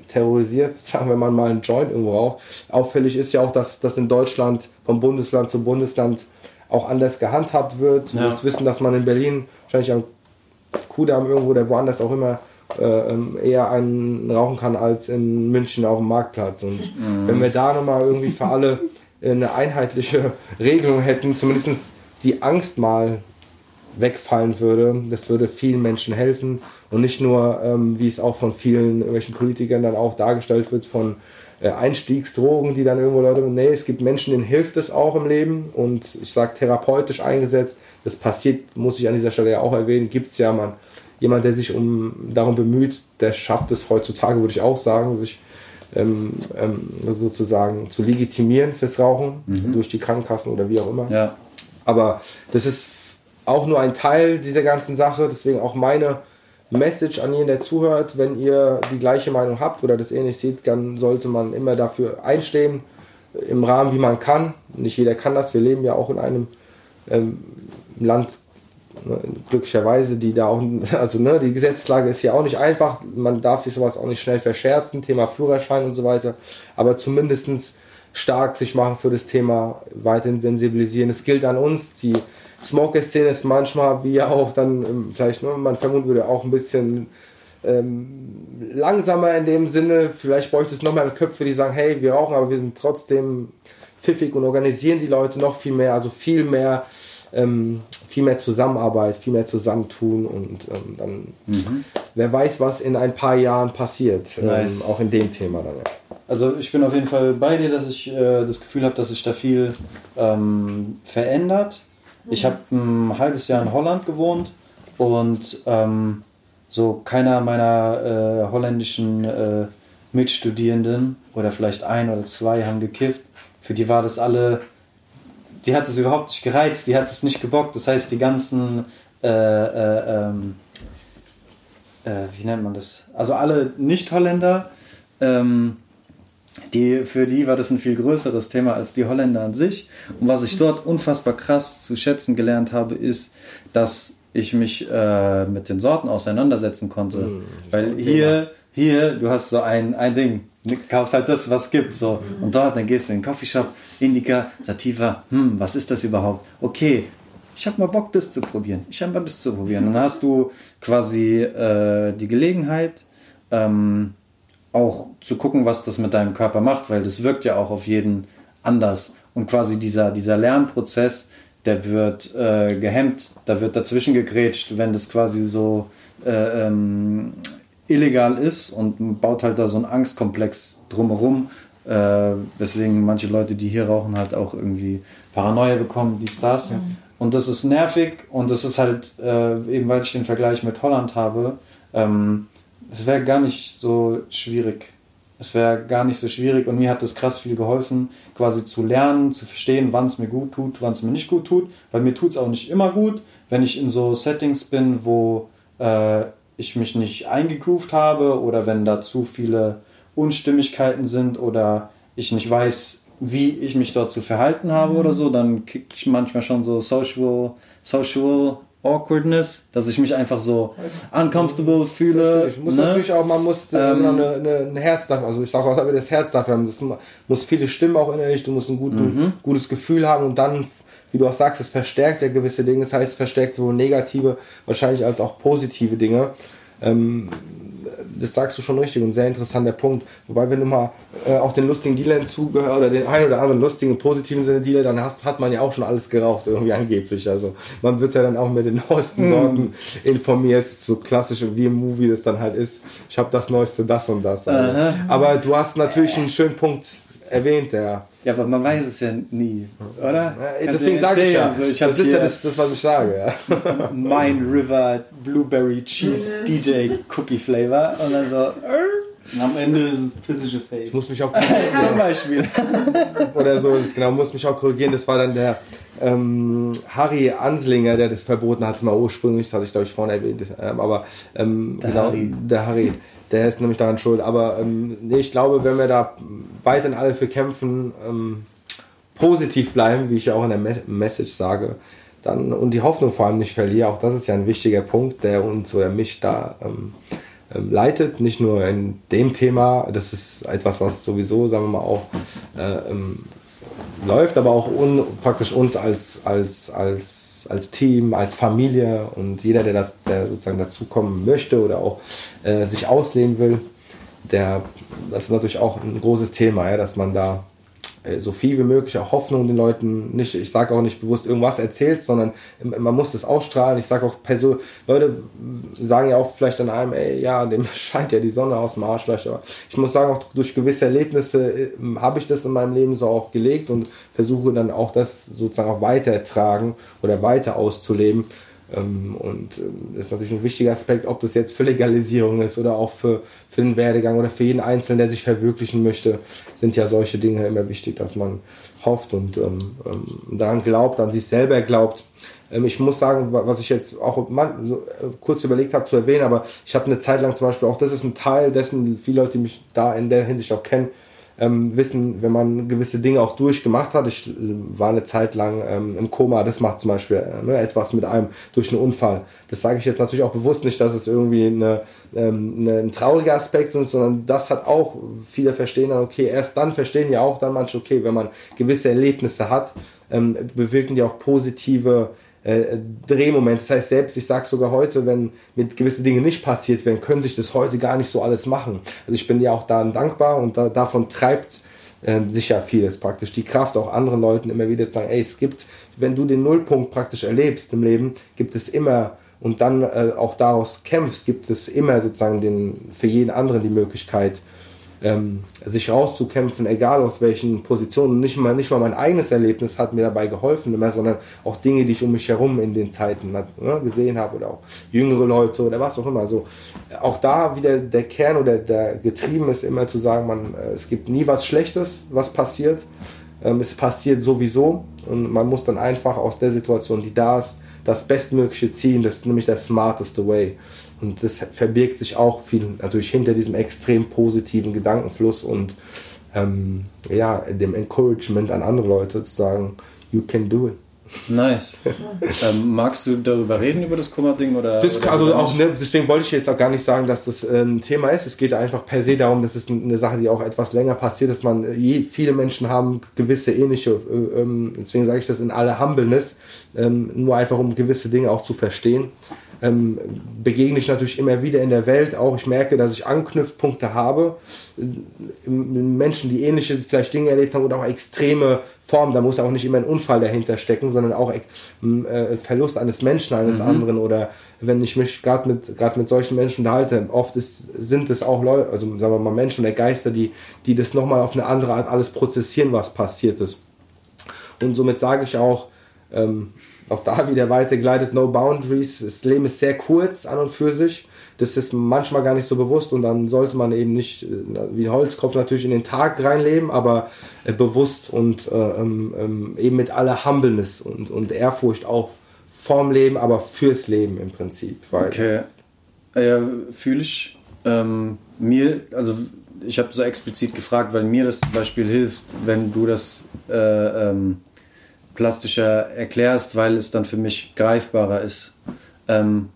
terrorisiert, sagen wenn man mal einen Joint irgendwo raucht. Auffällig ist ja auch, dass das in Deutschland von Bundesland zu Bundesland auch anders gehandhabt wird. Du ja. musst wissen, dass man in Berlin wahrscheinlich am Kudamm irgendwo oder woanders auch immer äh, ähm, eher einen rauchen kann als in München auf dem Marktplatz. Und mhm. wenn wir da nochmal irgendwie für alle eine einheitliche Regelung hätten, zumindest die Angst mal wegfallen würde. Das würde vielen Menschen helfen und nicht nur, ähm, wie es auch von vielen irgendwelchen Politikern dann auch dargestellt wird, von äh, Einstiegsdrogen, die dann irgendwo Leute, nee, es gibt Menschen, denen hilft es auch im Leben und ich sage therapeutisch eingesetzt. Das passiert, muss ich an dieser Stelle ja auch erwähnen, gibt es ja man, jemand, der sich um darum bemüht, der schafft es heutzutage, würde ich auch sagen, sich ähm, ähm, sozusagen zu legitimieren fürs Rauchen mhm. durch die Krankenkassen oder wie auch immer. Ja. Aber das ist auch nur ein Teil dieser ganzen Sache, deswegen auch meine Message an jeden, der zuhört, wenn ihr die gleiche Meinung habt oder das ähnlich seht, dann sollte man immer dafür einstehen, im Rahmen, wie man kann. Nicht jeder kann das, wir leben ja auch in einem ähm, Land, glücklicherweise, die da auch, also ne, die Gesetzeslage ist ja auch nicht einfach, man darf sich sowas auch nicht schnell verscherzen, Thema Führerschein und so weiter, aber zumindestens stark sich machen für das Thema, weiterhin sensibilisieren. Es gilt an uns, die Smoker-Szene ist manchmal, wie ja auch dann ähm, vielleicht, ne, man vermuten würde, auch ein bisschen ähm, langsamer in dem Sinne. Vielleicht bräuchte es noch mehr Köpfe, die sagen, hey, wir rauchen, aber wir sind trotzdem pfiffig und organisieren die Leute noch viel mehr, also viel mehr, ähm, viel mehr Zusammenarbeit, viel mehr Zusammentun und ähm, dann, Mhm. wer weiß, was in ein paar Jahren passiert, Nice. ähm, auch in dem Thema dann. Ja. Also ich bin auf jeden Fall bei dir, dass ich äh, das Gefühl habe, dass sich da viel ähm, verändert. Ich habe ein halbes Jahr in Holland gewohnt und ähm, so keiner meiner äh, holländischen äh, Mitstudierenden oder vielleicht ein oder zwei haben gekifft. Für die war das alle, die hat es überhaupt nicht gereizt, die hat es nicht gebockt. Das heißt, die ganzen äh, äh, ähm, äh, wie nennt man das? Also alle Nicht-Holländer, ähm, die, für die war das ein viel größeres Thema als die Holländer an sich. Und was ich dort unfassbar krass zu schätzen gelernt habe, ist, dass ich mich äh, mit den Sorten auseinandersetzen konnte. Weil hier, hier, du hast so ein, ein Ding. Du kaufst halt das, was gibt. So. Und dort, dann gehst du in den Coffeeshop, Indica, Sativa, hm, was ist das überhaupt? Okay, ich habe mal Bock, das zu probieren. Ich habe mal das zu probieren. Und dann hast du quasi äh, die Gelegenheit, ähm, auch zu gucken, was das mit deinem Körper macht, weil das wirkt ja auch auf jeden anders. Und quasi dieser, dieser Lernprozess, der wird äh, gehemmt, da wird dazwischen gegrätscht, wenn das quasi so äh, ähm, illegal ist und baut halt da so einen Angstkomplex drumherum, äh, weswegen manche Leute, die hier rauchen, halt auch irgendwie Paranoia bekommen, dies, das. Und das ist nervig und das ist halt, äh, eben weil ich den Vergleich mit Holland habe, ähm, es wäre gar nicht so schwierig. Es wäre gar nicht so schwierig und mir hat das krass viel geholfen, quasi zu lernen, zu verstehen, wann es mir gut tut, wann es mir nicht gut tut, weil mir tut es auch nicht immer gut, wenn ich in so Settings bin, wo äh, ich mich nicht eingegroovt habe oder wenn da zu viele Unstimmigkeiten sind oder ich nicht weiß, wie ich mich dort zu verhalten habe oder so, dann kriege ich manchmal schon so social, social awkwardness, dass ich mich einfach so uncomfortable fühle. Ich muss ne? natürlich auch, man muss äh, Ähm, eine, eine, ein Herz dafür, also ich sage auch, das Herz dafür haben. Das muss viele Stimmen auch innerlich, du musst ein guten, Mhm. gutes Gefühl haben und dann, wie du auch sagst, es verstärkt ja gewisse Dinge. Das heißt, es verstärkt sowohl negative, wahrscheinlich als auch positive Dinge. Ähm, das sagst du schon richtig und sehr interessanter Punkt. Wobei, wenn du mal äh, auch den lustigen Dealern zugehört oder den einen oder anderen lustigen, positiven Sinne Dealer, dann hast, hat man ja auch schon alles geraucht, irgendwie angeblich. Also man wird ja dann auch mit den [laughs] neuesten Sorten informiert, so klassisch wie im Movie das dann halt ist. Ich habe das Neueste, das und das. Also. Aber du hast natürlich einen schönen Punkt erwähnt, der. Ja, aber man weiß es ja nie, oder? Ja, deswegen sage ich ja. So, ich habe das ist ja das, das, was ich sage. Ja. Mine River Blueberry Cheese [laughs] DJ Cookie Flavor und dann so Und am Ende ist es physisches Hate. Ich muss mich auch [laughs] zum Beispiel. oder so, das genau, muss mich auch korrigieren. Das war dann der ähm, Harry Anslinger, der das verboten hat, mal ursprünglich, das hatte ich glaube ich vorhin erwähnt, ähm, aber ähm, Der genau, Harry. der Harry, der ist nämlich daran schuld. Aber ähm, nee, ich glaube, wenn wir da weiterhin alle für kämpfen, ähm, positiv bleiben, wie ich ja auch in der Me Message sage, dann und die Hoffnung vor allem nicht verlieren, auch das ist ja ein wichtiger Punkt, der uns oder mich da ähm, leitet, nicht nur in dem Thema, das ist etwas, was sowieso, sagen wir mal, auch äh, ähm, läuft, aber auch un, praktisch uns als, als, als, als Team, als Familie und jeder, der, da, der sozusagen dazukommen möchte oder auch äh, sich ausleben will, der, das ist natürlich auch ein großes Thema, ja, dass man da so viel wie möglich auch Hoffnung den Leuten nicht, ich sage auch nicht bewusst irgendwas erzählt, sondern man muss das ausstrahlen. Ich sage auch Person, Leute sagen ja auch vielleicht an einem, ey, ja, dem [laughs] scheint ja die Sonne aus dem Arsch vielleicht, aber ich muss sagen, auch durch gewisse Erlebnisse äh, habe ich das in meinem Leben so auch gelegt und versuche dann auch das sozusagen auch weitertragen oder weiter auszuleben. Ähm, Und ähm, das ist natürlich ein wichtiger Aspekt, ob das jetzt für Legalisierung ist oder auch für, für den Werdegang oder für jeden Einzelnen, der sich verwirklichen möchte, sind ja solche Dinge immer wichtig, dass man hofft und ähm, ähm, daran glaubt, an sich selber glaubt. Ähm, ich muss sagen, wa- was ich jetzt auch äh, kurz überlegt habe zu erwähnen, aber ich habe eine Zeit lang zum Beispiel auch, das ist ein Teil dessen, viele Leute, die mich da in der Hinsicht auch kennen, ähm, wissen, wenn man gewisse Dinge auch durchgemacht hat. Ich äh, war eine Zeit lang ähm, im Koma, das macht zum Beispiel äh, ne, etwas mit einem durch einen Unfall. Das sage ich jetzt natürlich auch bewusst nicht, dass es irgendwie eine, ähm, eine, ein trauriger Aspekt ist, sondern das hat auch, viele verstehen dann, okay, erst dann verstehen ja auch dann manche, okay, wenn man gewisse Erlebnisse hat, ähm, bewirken die auch positive äh, Drehmoment. Das heißt, selbst ich sage sogar heute, wenn mit gewisse Dinge nicht passiert wären, könnte ich das heute gar nicht so alles machen. Also ich bin ja auch da dankbar und da, davon treibt äh, sich ja vieles praktisch. Die Kraft auch anderen Leuten immer wieder zu sagen, ey, es gibt, wenn du den Nullpunkt praktisch erlebst im Leben, gibt es immer und dann äh, auch daraus kämpfst, gibt es immer sozusagen den, für jeden anderen die Möglichkeit, ähm, sich rauszukämpfen, egal aus welchen Positionen. Nicht mal, nicht mal mein eigenes Erlebnis hat mir dabei geholfen, immer, sondern auch Dinge, die ich um mich herum in den Zeiten ne, gesehen habe oder auch jüngere Leute oder was auch immer. Also auch da wieder der Kern oder der getrieben ist immer zu sagen, man, äh, es gibt nie was Schlechtes, was passiert. Ähm, es passiert sowieso und man muss dann einfach aus der Situation, die da ist, das Bestmögliche ziehen, das ist nämlich der smarteste way. Und das verbirgt sich auch viel natürlich hinter diesem extrem positiven Gedankenfluss und ähm, ja, dem Encouragement an andere Leute zu sagen, you can do it. Nice. [laughs] ähm, magst du darüber reden, über das Kummer-Ding? Oder, das, oder also auch, ne, deswegen wollte ich jetzt auch gar nicht sagen, dass das ein Thema ist. Es geht einfach per se darum, dass es eine Sache, die auch etwas länger passiert, dass man, äh, je, viele Menschen haben gewisse ähnliche, äh, ähm, deswegen sage ich das in aller Humbleness, ähm, nur einfach um gewisse Dinge auch zu verstehen ähm, begegne ich natürlich immer wieder in der Welt auch. Ich merke, dass ich Anknüpfpunkte habe. Äh, Menschen, die ähnliche vielleicht Dinge erlebt haben oder auch extreme Formen. Da muss auch nicht immer ein Unfall dahinter stecken, sondern auch äh, Verlust eines Menschen, eines mhm. anderen. Oder wenn ich mich gerade mit, mit solchen Menschen unterhalte, oft ist, sind es auch Leute, also sagen wir mal Menschen oder Geister, die, die das nochmal auf eine andere Art alles prozessieren, was passiert ist. Und somit sage ich auch, ähm, auch da wieder weitergeleitet, no boundaries. Das Leben ist sehr kurz an und für sich. Das ist manchmal gar nicht so bewusst und dann sollte man eben nicht äh, wie ein Holzkopf natürlich in den Tag reinleben, aber äh, bewusst und äh, ähm, ähm, eben mit aller Humbleness und, und Ehrfurcht auch vorm Leben, aber fürs Leben im Prinzip. okay. Ja, fühle ich. Ähm, mir, also ich habe so explizit gefragt, weil mir das zum Beispiel hilft, wenn du das äh, ähm, plastischer erklärst, weil es dann für mich greifbarer ist. Ähm,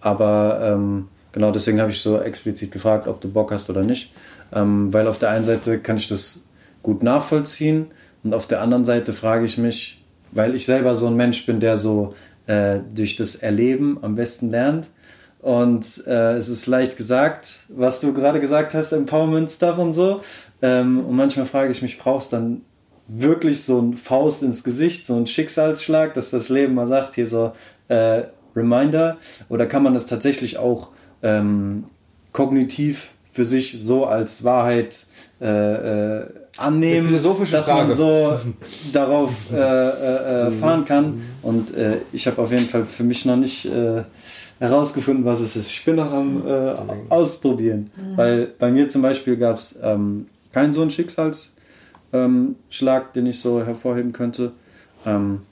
aber ähm, genau deswegen habe ich so explizit gefragt, ob du Bock hast oder nicht. Ähm, weil auf der einen Seite kann ich das gut nachvollziehen und auf der anderen Seite frage ich mich, weil ich selber so ein Mensch bin, der so äh, durch das Erleben am besten lernt. Und äh, es ist leicht gesagt, was du gerade gesagt hast, Empowerment-Stuff und so. Ähm, und manchmal frage ich mich, brauchst dann wirklich so ein Faust ins Gesicht, so ein Schicksalsschlag, dass das Leben mal sagt, hier so äh, Reminder? Oder kann man das tatsächlich auch ähm, kognitiv für sich so als Wahrheit äh, äh, annehmen, dass Frage. man so [laughs] darauf äh, äh, äh, fahren kann? Und äh, ich habe auf jeden Fall für mich noch nicht herausgefunden, was es ist. Ich bin noch am Ausprobieren. Mhm. Weil bei mir zum Beispiel gab es ähm, kein so ein Schicksals ähm, Schlag, den ich so hervorheben könnte. Ähm,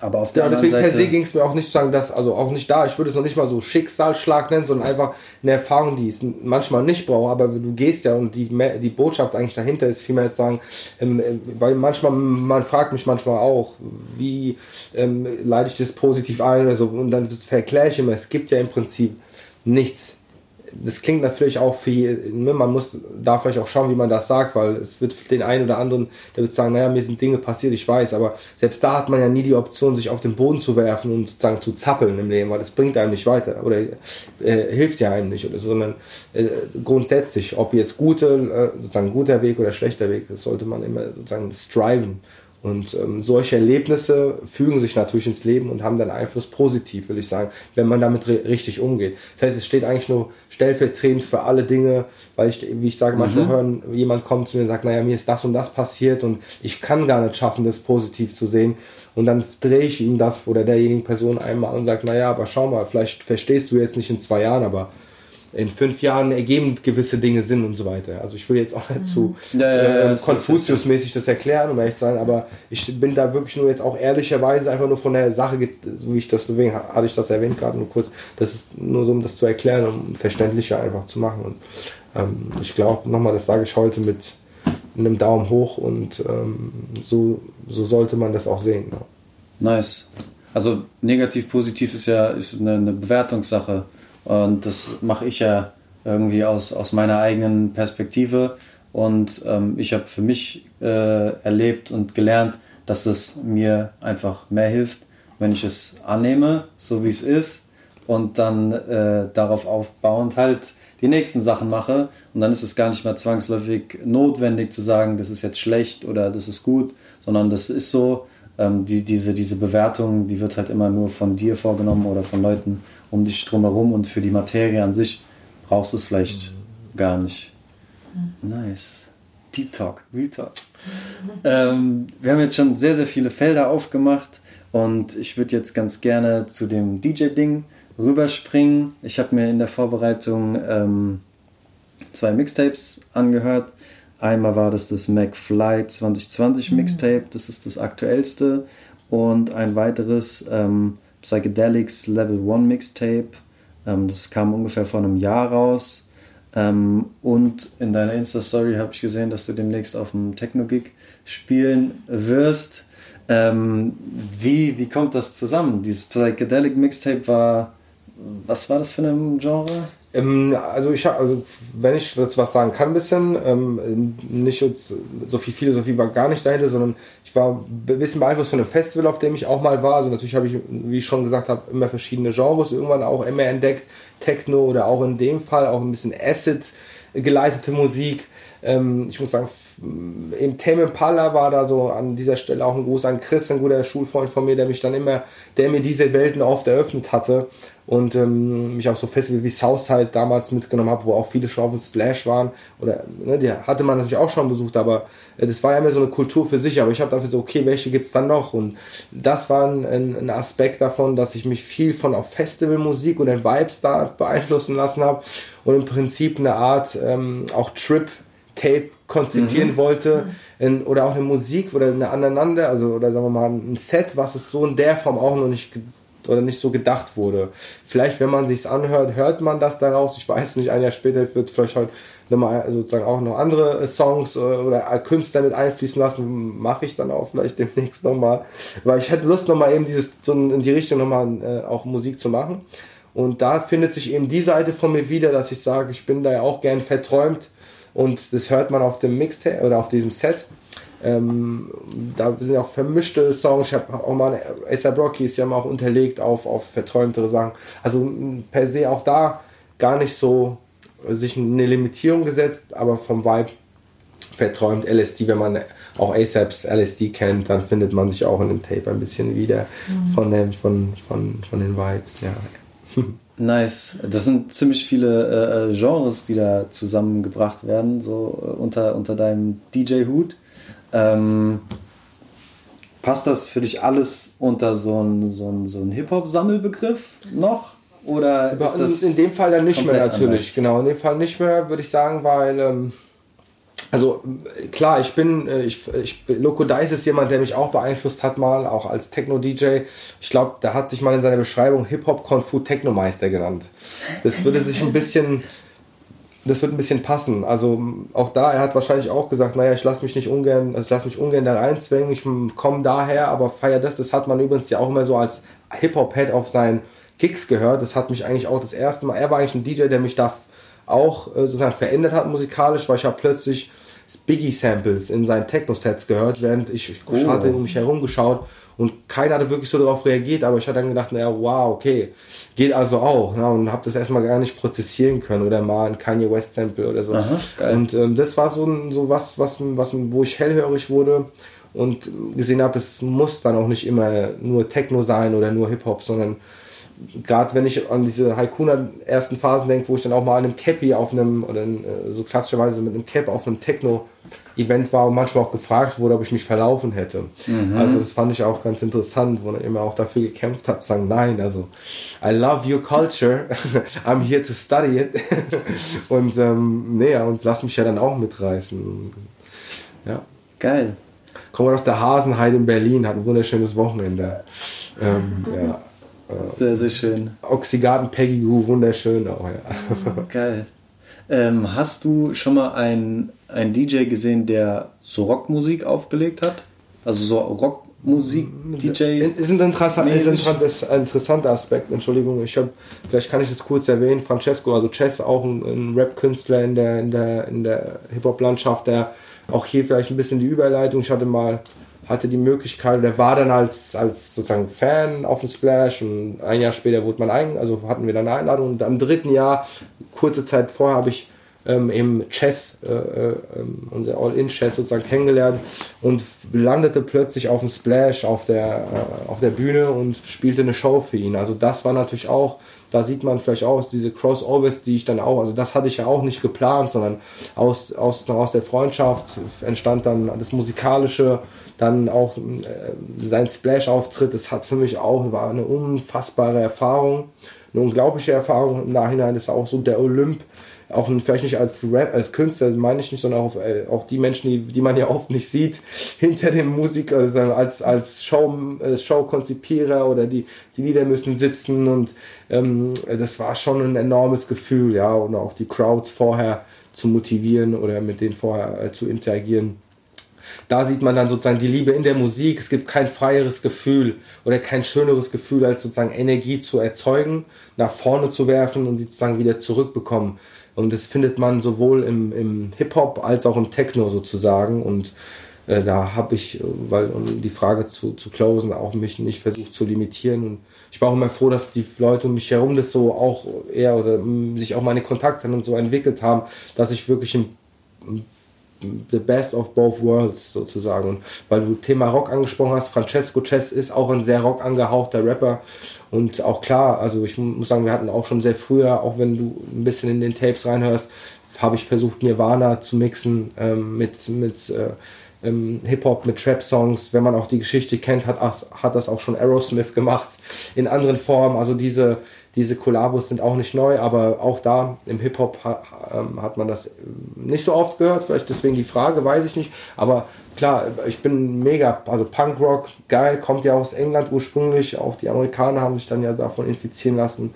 aber auf der ja, deswegen Seite, per se ging es mir auch nicht zu sagen, dass, also auch nicht da, ich würde es noch nicht mal so Schicksalsschlag nennen, sondern einfach eine Erfahrung, die es manchmal nicht braucht, aber du gehst ja und die, die Botschaft eigentlich dahinter ist vielmehr zu sagen, ähm, äh, weil manchmal, man fragt mich manchmal auch, wie ähm, leite ich das positiv ein oder so, und dann verkläre ich immer, es gibt ja im Prinzip nichts das klingt natürlich auch für, ne, man muss da vielleicht auch schauen, wie man das sagt, weil es wird den einen oder anderen, der wird sagen, naja, mir sind Dinge passiert, ich weiß, aber selbst da hat man ja nie die Option, sich auf den Boden zu werfen und sozusagen zu zappeln im Leben, weil das bringt einem nicht weiter oder äh, hilft ja einem nicht oder so, sondern äh, grundsätzlich, ob jetzt gute, äh, sozusagen guter Weg oder schlechter Weg, das sollte man immer sozusagen striven und ähm, solche Erlebnisse fügen sich natürlich ins Leben und haben dann Einfluss positiv, will ich sagen, wenn man damit richtig umgeht. Das heißt, es steht eigentlich nur stellvertretend für alle Dinge, weil ich, wie ich sage, manchmal mhm. hören, jemand kommt zu mir und sagt, naja, mir ist das und das passiert und ich kann gar nicht schaffen, das positiv zu sehen. Und dann drehe ich ihm das oder derjenigen Person einmal und sage, naja, aber schau mal, vielleicht verstehst du jetzt nicht in zwei Jahren, aber in fünf Jahren ergeben gewisse Dinge Sinn und so weiter. Also ich will jetzt auch nicht zu ja, ja, äh, Konfuzius-mäßig das erklären, um ehrlich zu sein, aber ich bin da wirklich nur jetzt auch ehrlicherweise einfach nur von der Sache, so wie ich das, deswegen hatte ich das erwähnt gerade nur kurz, das ist nur so, um das zu erklären, um verständlicher einfach zu machen. Und ähm, ich glaube, nochmal, das sage ich heute mit einem Daumen hoch und ähm, so, so sollte man das auch sehen. Ja. Nice. Also negativ, positiv ist ja ist eine, eine Bewertungssache. Und das mache ich ja irgendwie aus, aus meiner eigenen Perspektive. Und ähm, ich habe für mich äh, erlebt und gelernt, dass es mir einfach mehr hilft, wenn ich es annehme, so wie es ist, und dann äh, darauf aufbauend halt die nächsten Sachen mache. Und dann ist es gar nicht mehr zwangsläufig notwendig zu sagen, das ist jetzt schlecht oder das ist gut, sondern das ist so, ähm, die, diese, diese Bewertung, die wird halt immer nur von dir vorgenommen oder von Leuten um dich drumherum und für die Materie an sich brauchst du es vielleicht gar nicht. Nice. Deep Talk, Real Talk. [laughs] ähm, wir haben jetzt schon sehr, sehr viele Felder aufgemacht und ich würde jetzt ganz gerne zu dem DJ-Ding rüberspringen. Ich habe mir in der Vorbereitung ähm, zwei Mixtapes angehört. Einmal war das das McFly 2020 Mixtape, das ist das aktuellste. Und ein weiteres ähm, Psychedelics Level 1 Mixtape, ähm, das kam ungefähr vor einem Jahr raus. Ähm, und in deiner Insta-Story habe ich gesehen, dass du demnächst auf dem Techno-Gig spielen wirst. Ähm, wie, wie kommt das zusammen? Dieses Psychedelic Mixtape war, was war das für ein Genre? Ähm, also ich also wenn ich dazu was sagen kann, ein bisschen, ähm, nicht jetzt so viel Philosophie war gar nicht dahinter, sondern ich war ein bisschen beeinflusst von einem Festival, auf dem ich auch mal war. Also natürlich habe ich, wie ich schon gesagt habe, immer verschiedene Genres irgendwann auch immer entdeckt, Techno oder auch in dem Fall auch ein bisschen Acid geleitete Musik. Ähm, ich muss sagen, im Tame Impala war da so an dieser Stelle auch ein Gruß an Chris, ein guter Schulfreund von mir, der mich dann immer, der mir diese Welten oft eröffnet hatte und ähm, mich auch so Festival wie Southside damals mitgenommen habe, wo auch viele Show auf Splash waren. Oder ne, die hatte man natürlich auch schon besucht, aber äh, das war ja immer so eine Kultur für sich. Aber ich habe dafür so, okay, welche gibt's dann noch? Und das war ein, ein, Aspekt davon, dass ich mich viel von auf Festivalmusik und den Vibes da beeinflussen lassen habe und im Prinzip eine Art ähm, auch Trip Tape konzipieren mhm. wollte in, oder auch eine Musik oder eine aneinander, also oder sagen wir mal ein Set, was es so in der Form auch noch nicht oder nicht so gedacht wurde. Vielleicht, wenn man sich's anhört, hört man das daraus. Ich weiß nicht, ein Jahr später wird vielleicht heute nochmal sozusagen auch noch andere Songs äh, oder Künstler mit einfließen lassen. Mache ich dann auch vielleicht demnächst nochmal. Weil ich hätte Lust, nochmal eben dieses, so in die Richtung nochmal äh, auch Musik zu machen. Und da findet sich eben die Seite von mir wieder, dass ich sage, ich bin da ja auch gern verträumt. Und das hört man auf dem Mixtape oder auf diesem Set. Ähm, da sind auch vermischte Songs. Ich habe auch mal ASAP Rocky ist ja mal auch unterlegt auf, auf verträumtere Sachen. Also per se auch da gar nicht so sich eine Limitierung gesetzt, aber vom Vibe verträumt LSD, wenn man auch ASAPs LSD kennt, dann findet man sich auch in dem Tape ein bisschen wieder mhm. von, den, von, von, von den Vibes, ja. [laughs] Nice. Das sind ziemlich viele äh, Genres, die da zusammengebracht werden, so äh, unter, unter deinem DJ-Hut. Ähm, passt das für dich alles unter so einen so so ein Hip-Hop-Sammelbegriff noch? Oder ist das in dem Fall dann nicht mehr natürlich. Anders? Genau, in dem Fall nicht mehr, würde ich sagen, weil ähm, also klar, ich bin, äh, ich, ich Loco Dice ist jemand, der mich auch beeinflusst hat mal, auch als Techno-DJ. Ich glaube, der hat sich mal in seiner Beschreibung Hip-Hop Kung Fu Technomeister genannt. Das würde sich ein bisschen das wird ein bisschen passen. Also auch da, er hat wahrscheinlich auch gesagt, naja, ich lasse mich nicht ungern, also ich lasse mich ungern da reinzwängen, ich komme daher, aber feier das. Das hat man übrigens ja auch immer so als Hip-Hop-Head auf seinen Kicks gehört. Das hat mich eigentlich auch das erste Mal, er war eigentlich ein DJ, der mich da auch äh, sozusagen verändert hat musikalisch, weil ich habe plötzlich Biggie-Samples in seinen Techno-Sets gehört, während ich, oh. hatte um mich herum geschaut und keiner hatte wirklich so darauf reagiert, aber ich hatte dann gedacht, naja, wow, okay, geht also auch. Ne? Und habe das erstmal gar nicht prozessieren können oder mal ein Kanye West Sample oder so. Aha, und ähm, das war so, so was, was, was, wo ich hellhörig wurde und gesehen habe, es muss dann auch nicht immer nur Techno sein oder nur Hip-Hop, sondern gerade wenn ich an diese Haikuna ersten Phasen denke, wo ich dann auch mal an einem Cappy auf einem, oder äh, so klassischerweise mit einem Cap auf einem Techno-Event war und manchmal auch gefragt wurde, ob ich mich verlaufen hätte. Mhm. Also das fand ich auch ganz interessant, wo er immer auch dafür gekämpft hat, zu sagen, nein, also I love your culture, [laughs] I'm here to study it. [laughs] und ähm, nee, und lass mich ja dann auch mitreißen. Ja. Geil. Kommen aus der Hasenheide in Berlin, hat ein wunderschönes Wochenende. Ähm, ja. Sehr, sehr schön. Oxygarten Peggy Goo, wunderschön auch, ja. [laughs] Geil. Ähm, hast du schon mal einen, einen DJ gesehen, der so Rockmusik aufgelegt hat? Also so Rockmusik-DJ? Ist ein, interessant, ist ein interessanter Aspekt, Entschuldigung. Ich hab, vielleicht kann ich das kurz erwähnen. Francesco, also Chess, auch ein, ein Rap-Künstler in der, in der, in der Hip-Hop-Landschaft, der auch hier vielleicht ein bisschen die Überleitung. Ich hatte mal hatte die Möglichkeit, der war dann als, als sozusagen Fan auf dem Splash und ein Jahr später wurde man ein, also hatten wir dann eine Einladung und am dritten Jahr, kurze Zeit vorher, habe ich ähm, im Chess, äh, äh, ähm, unser All-In-Chess sozusagen kennengelernt und landete plötzlich auf dem Splash auf der, äh, auf der Bühne und spielte eine Show für ihn. Also das war natürlich auch, da sieht man vielleicht auch diese Crossovers, die ich dann auch, also das hatte ich ja auch nicht geplant, sondern aus, aus, aus der Freundschaft entstand dann das Musikalische, dann auch äh, sein Splash-Auftritt, das hat für mich auch, war eine unfassbare Erfahrung, eine unglaubliche Erfahrung. Im Nachhinein ist auch so der Olymp, auch vielleicht nicht als Rap, als Künstler meine ich nicht, sondern auch, äh, auch die Menschen, die, die man ja oft nicht sieht, [laughs] hinter dem Musiker, also als, als Show, äh, Show-Konzipierer oder die, die Lieder müssen sitzen und ähm, das war schon ein enormes Gefühl, ja, und auch die Crowds vorher zu motivieren oder mit denen vorher äh, zu interagieren. Da sieht man dann sozusagen die Liebe in der Musik. Es gibt kein freieres Gefühl oder kein schöneres Gefühl, als sozusagen Energie zu erzeugen, nach vorne zu werfen und sie sozusagen wieder zurückbekommen. Und das findet man sowohl im, im Hip-Hop als auch im Techno sozusagen. Und äh, da habe ich, weil um die Frage zu, zu closen, auch mich nicht versucht zu limitieren. Und ich war auch immer froh, dass die Leute um mich herum das so auch eher oder sich auch meine Kontakte und so entwickelt haben, dass ich wirklich im the best of both worlds sozusagen. Und weil du Thema Rock angesprochen hast, Francesco Chess ist auch ein sehr rock angehauchter Rapper. Und auch klar, also ich muss sagen, wir hatten auch schon sehr früher, auch wenn du ein bisschen in den Tapes reinhörst, habe ich versucht, Nirvana zu mixen ähm, mit, mit äh, ähm, Hip-Hop, mit Trap-Songs. Wenn man auch die Geschichte kennt, hat, hat das auch schon Aerosmith gemacht in anderen Formen. Also diese, diese Kollabos sind auch nicht neu, aber auch da im Hip-Hop ähm, hat man das ähm, nicht so oft gehört. Vielleicht deswegen die Frage, weiß ich nicht. Aber klar, ich bin mega, also Punkrock, geil, kommt ja aus England ursprünglich. Auch die Amerikaner haben sich dann ja davon infizieren lassen.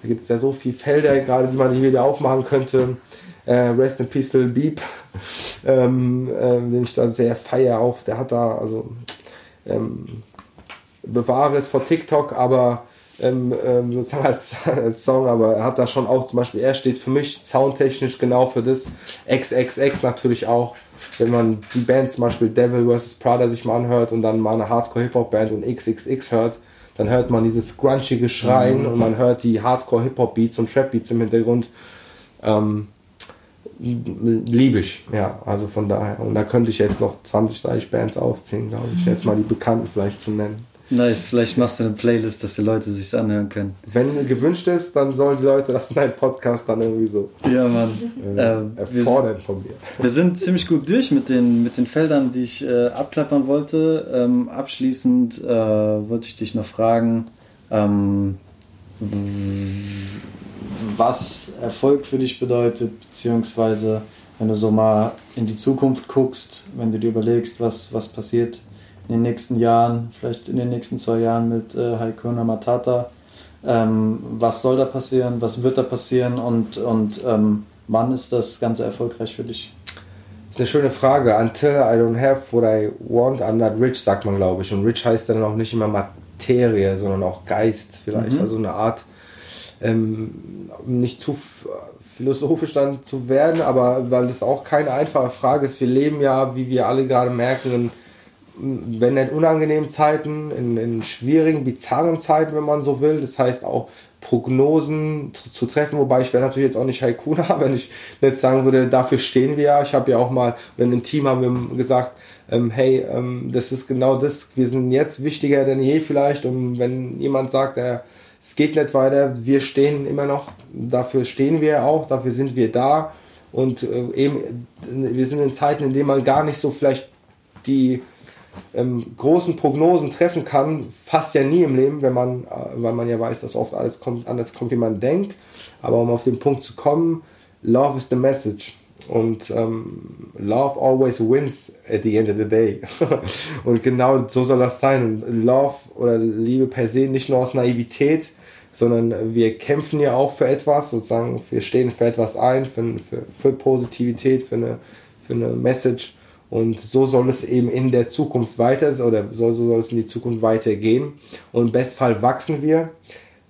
Da gibt es ja so viele Felder, gerade die man hier wieder aufmachen könnte. Äh, Rest in Lil Beep, [laughs] ähm, äh, den ich da sehr feier auf. Der hat da, also ähm, bewahre es vor TikTok, aber ähm, ähm, sozusagen als, [laughs] als Song, aber er hat da schon auch zum Beispiel, er steht für mich soundtechnisch genau für das. XXX natürlich auch. Wenn man die Band zum Beispiel Devil vs. Prada sich mal anhört und dann mal eine Hardcore-Hip-Hop-Band und XXX hört, dann hört man dieses grunchige Schreien mhm. und man hört die Hardcore-Hip-Hop-Beats und Trap-Beats im Hintergrund. Ähm, liebe ich, ja, also von daher. Und da könnte ich jetzt noch 20, 30 Bands aufziehen, glaube ich. Jetzt mal die bekannten vielleicht zu nennen. Nice, vielleicht machst du eine Playlist, dass die Leute sich anhören können. Wenn gewünscht ist, dann sollen die Leute das in einem Podcast dann irgendwie so ja, Mann. Äh, ähm, erfordern von mir. Wir sind ziemlich gut durch mit den, mit den Feldern, die ich äh, abklappern wollte. Ähm, abschließend äh, wollte ich dich noch fragen, ähm, was Erfolg für dich bedeutet, beziehungsweise wenn du so mal in die Zukunft guckst, wenn du dir überlegst, was, was passiert in den nächsten Jahren, vielleicht in den nächsten zwei Jahren mit äh, Haikuna Matata. Ähm, was soll da passieren? Was wird da passieren? Und, und ähm, wann ist das Ganze erfolgreich für dich? Das ist eine schöne Frage. Until I don't have what I want, I'm not rich, sagt man, glaube ich. Und rich heißt dann auch nicht immer Materie, sondern auch Geist vielleicht. Mhm. Also eine Art, ähm, nicht zu philosophisch dann zu werden, aber weil das auch keine einfache Frage ist. Wir leben ja, wie wir alle gerade merken, in wenn in unangenehmen Zeiten, in, in, schwierigen, bizarren Zeiten, wenn man so will. Das heißt auch Prognosen zu, zu treffen, wobei ich wäre natürlich jetzt auch nicht Haikuna, [laughs] wenn ich jetzt sagen würde, dafür stehen wir ja. Ich habe ja auch mal, wenn im Team haben wir gesagt, ähm, hey, ähm, das ist genau das, wir sind jetzt wichtiger denn je vielleicht. Und wenn jemand sagt, äh, es geht nicht weiter, wir stehen immer noch, dafür stehen wir auch, dafür sind wir da. Und äh, eben, wir sind in Zeiten, in denen man gar nicht so vielleicht die ähm, großen Prognosen treffen kann, fast ja nie im Leben, wenn man, äh, weil man ja weiß, dass oft alles kommt, anders kommt, wie man denkt. Aber um auf den Punkt zu kommen, Love is the message. Und ähm, Love always wins at the end of the day. [laughs] und genau so soll das sein. Love oder Liebe per se nicht nur aus Naivität, sondern wir kämpfen ja auch für etwas, sozusagen, wir stehen für etwas ein, für, für, für Positivität, für eine, für eine Message. Und so soll es eben in der Zukunft weiter, oder so, so soll es in die Zukunft weitergehen. Und im Bestfall wachsen wir.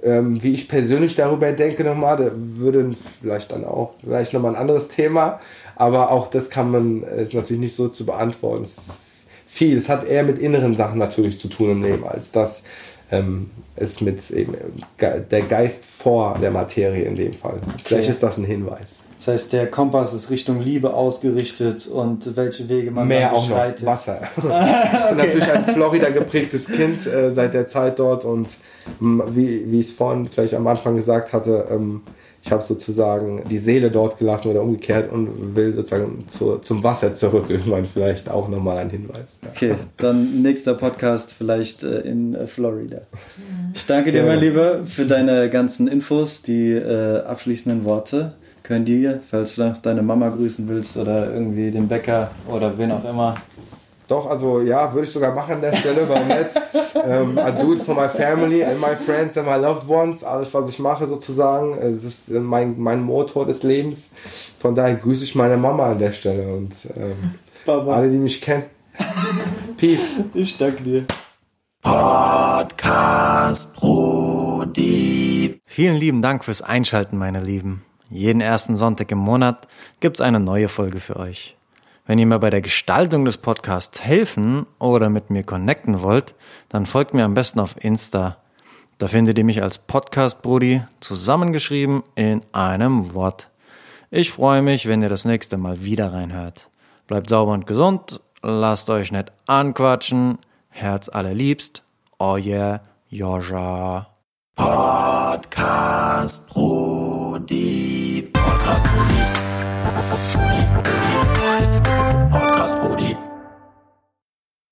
Ähm, wie ich persönlich darüber denke nochmal, da würde vielleicht dann auch, vielleicht nochmal ein anderes Thema, aber auch das kann man, ist natürlich nicht so zu beantworten. Es ist viel. Es hat eher mit inneren Sachen natürlich zu tun im Leben, als dass ähm, es mit eben der Geist vor der Materie in dem Fall. Vielleicht ist das ein Hinweis. Das heißt, der Kompass ist Richtung Liebe ausgerichtet und welche Wege man Mehr dann auch noch beschreitet. Wasser. [laughs] [laughs] Bin natürlich ein Florida geprägtes Kind äh, seit der Zeit dort und m, wie, wie ich es vorhin vielleicht am Anfang gesagt hatte, ähm, ich habe sozusagen die Seele dort gelassen oder umgekehrt und will sozusagen zu, zum Wasser zurück. [laughs] Irgendwann vielleicht auch nochmal ein Hinweis. Ja. Okay, dann nächster Podcast vielleicht äh, in äh, Florida. Ich danke dir, mein Lieber, für deine ganzen Infos, die äh, abschließenden Worte. Können dir, falls du noch deine Mama grüßen willst oder irgendwie den Bäcker oder wen auch immer. Doch, also ja, würde ich sogar machen an der Stelle, weil nett. ähm, I do it for my family and my friends and my loved ones. Alles, was ich mache sozusagen, es ist mein, mein Motor des Lebens. Von daher grüße ich meine Mama an der Stelle und ähm, alle, die mich kennen. Peace. Ich danke dir. Podcast Brody. Vielen lieben Dank fürs Einschalten, meine Lieben. Jeden ersten Sonntag im Monat gibt's eine neue Folge für euch. Wenn ihr mir bei der Gestaltung des Podcasts helfen oder mit mir connecten wollt, dann folgt mir am besten auf Insta. Da findet ihr mich als Podcast Brudi zusammengeschrieben in einem Wort. Ich freue mich, wenn ihr das nächste Mal wieder reinhört. Bleibt sauber und gesund, lasst euch nicht anquatschen, Herz allerliebst, euer Joscha. Podcast Brody. Podcast Brody. Podcast Brody.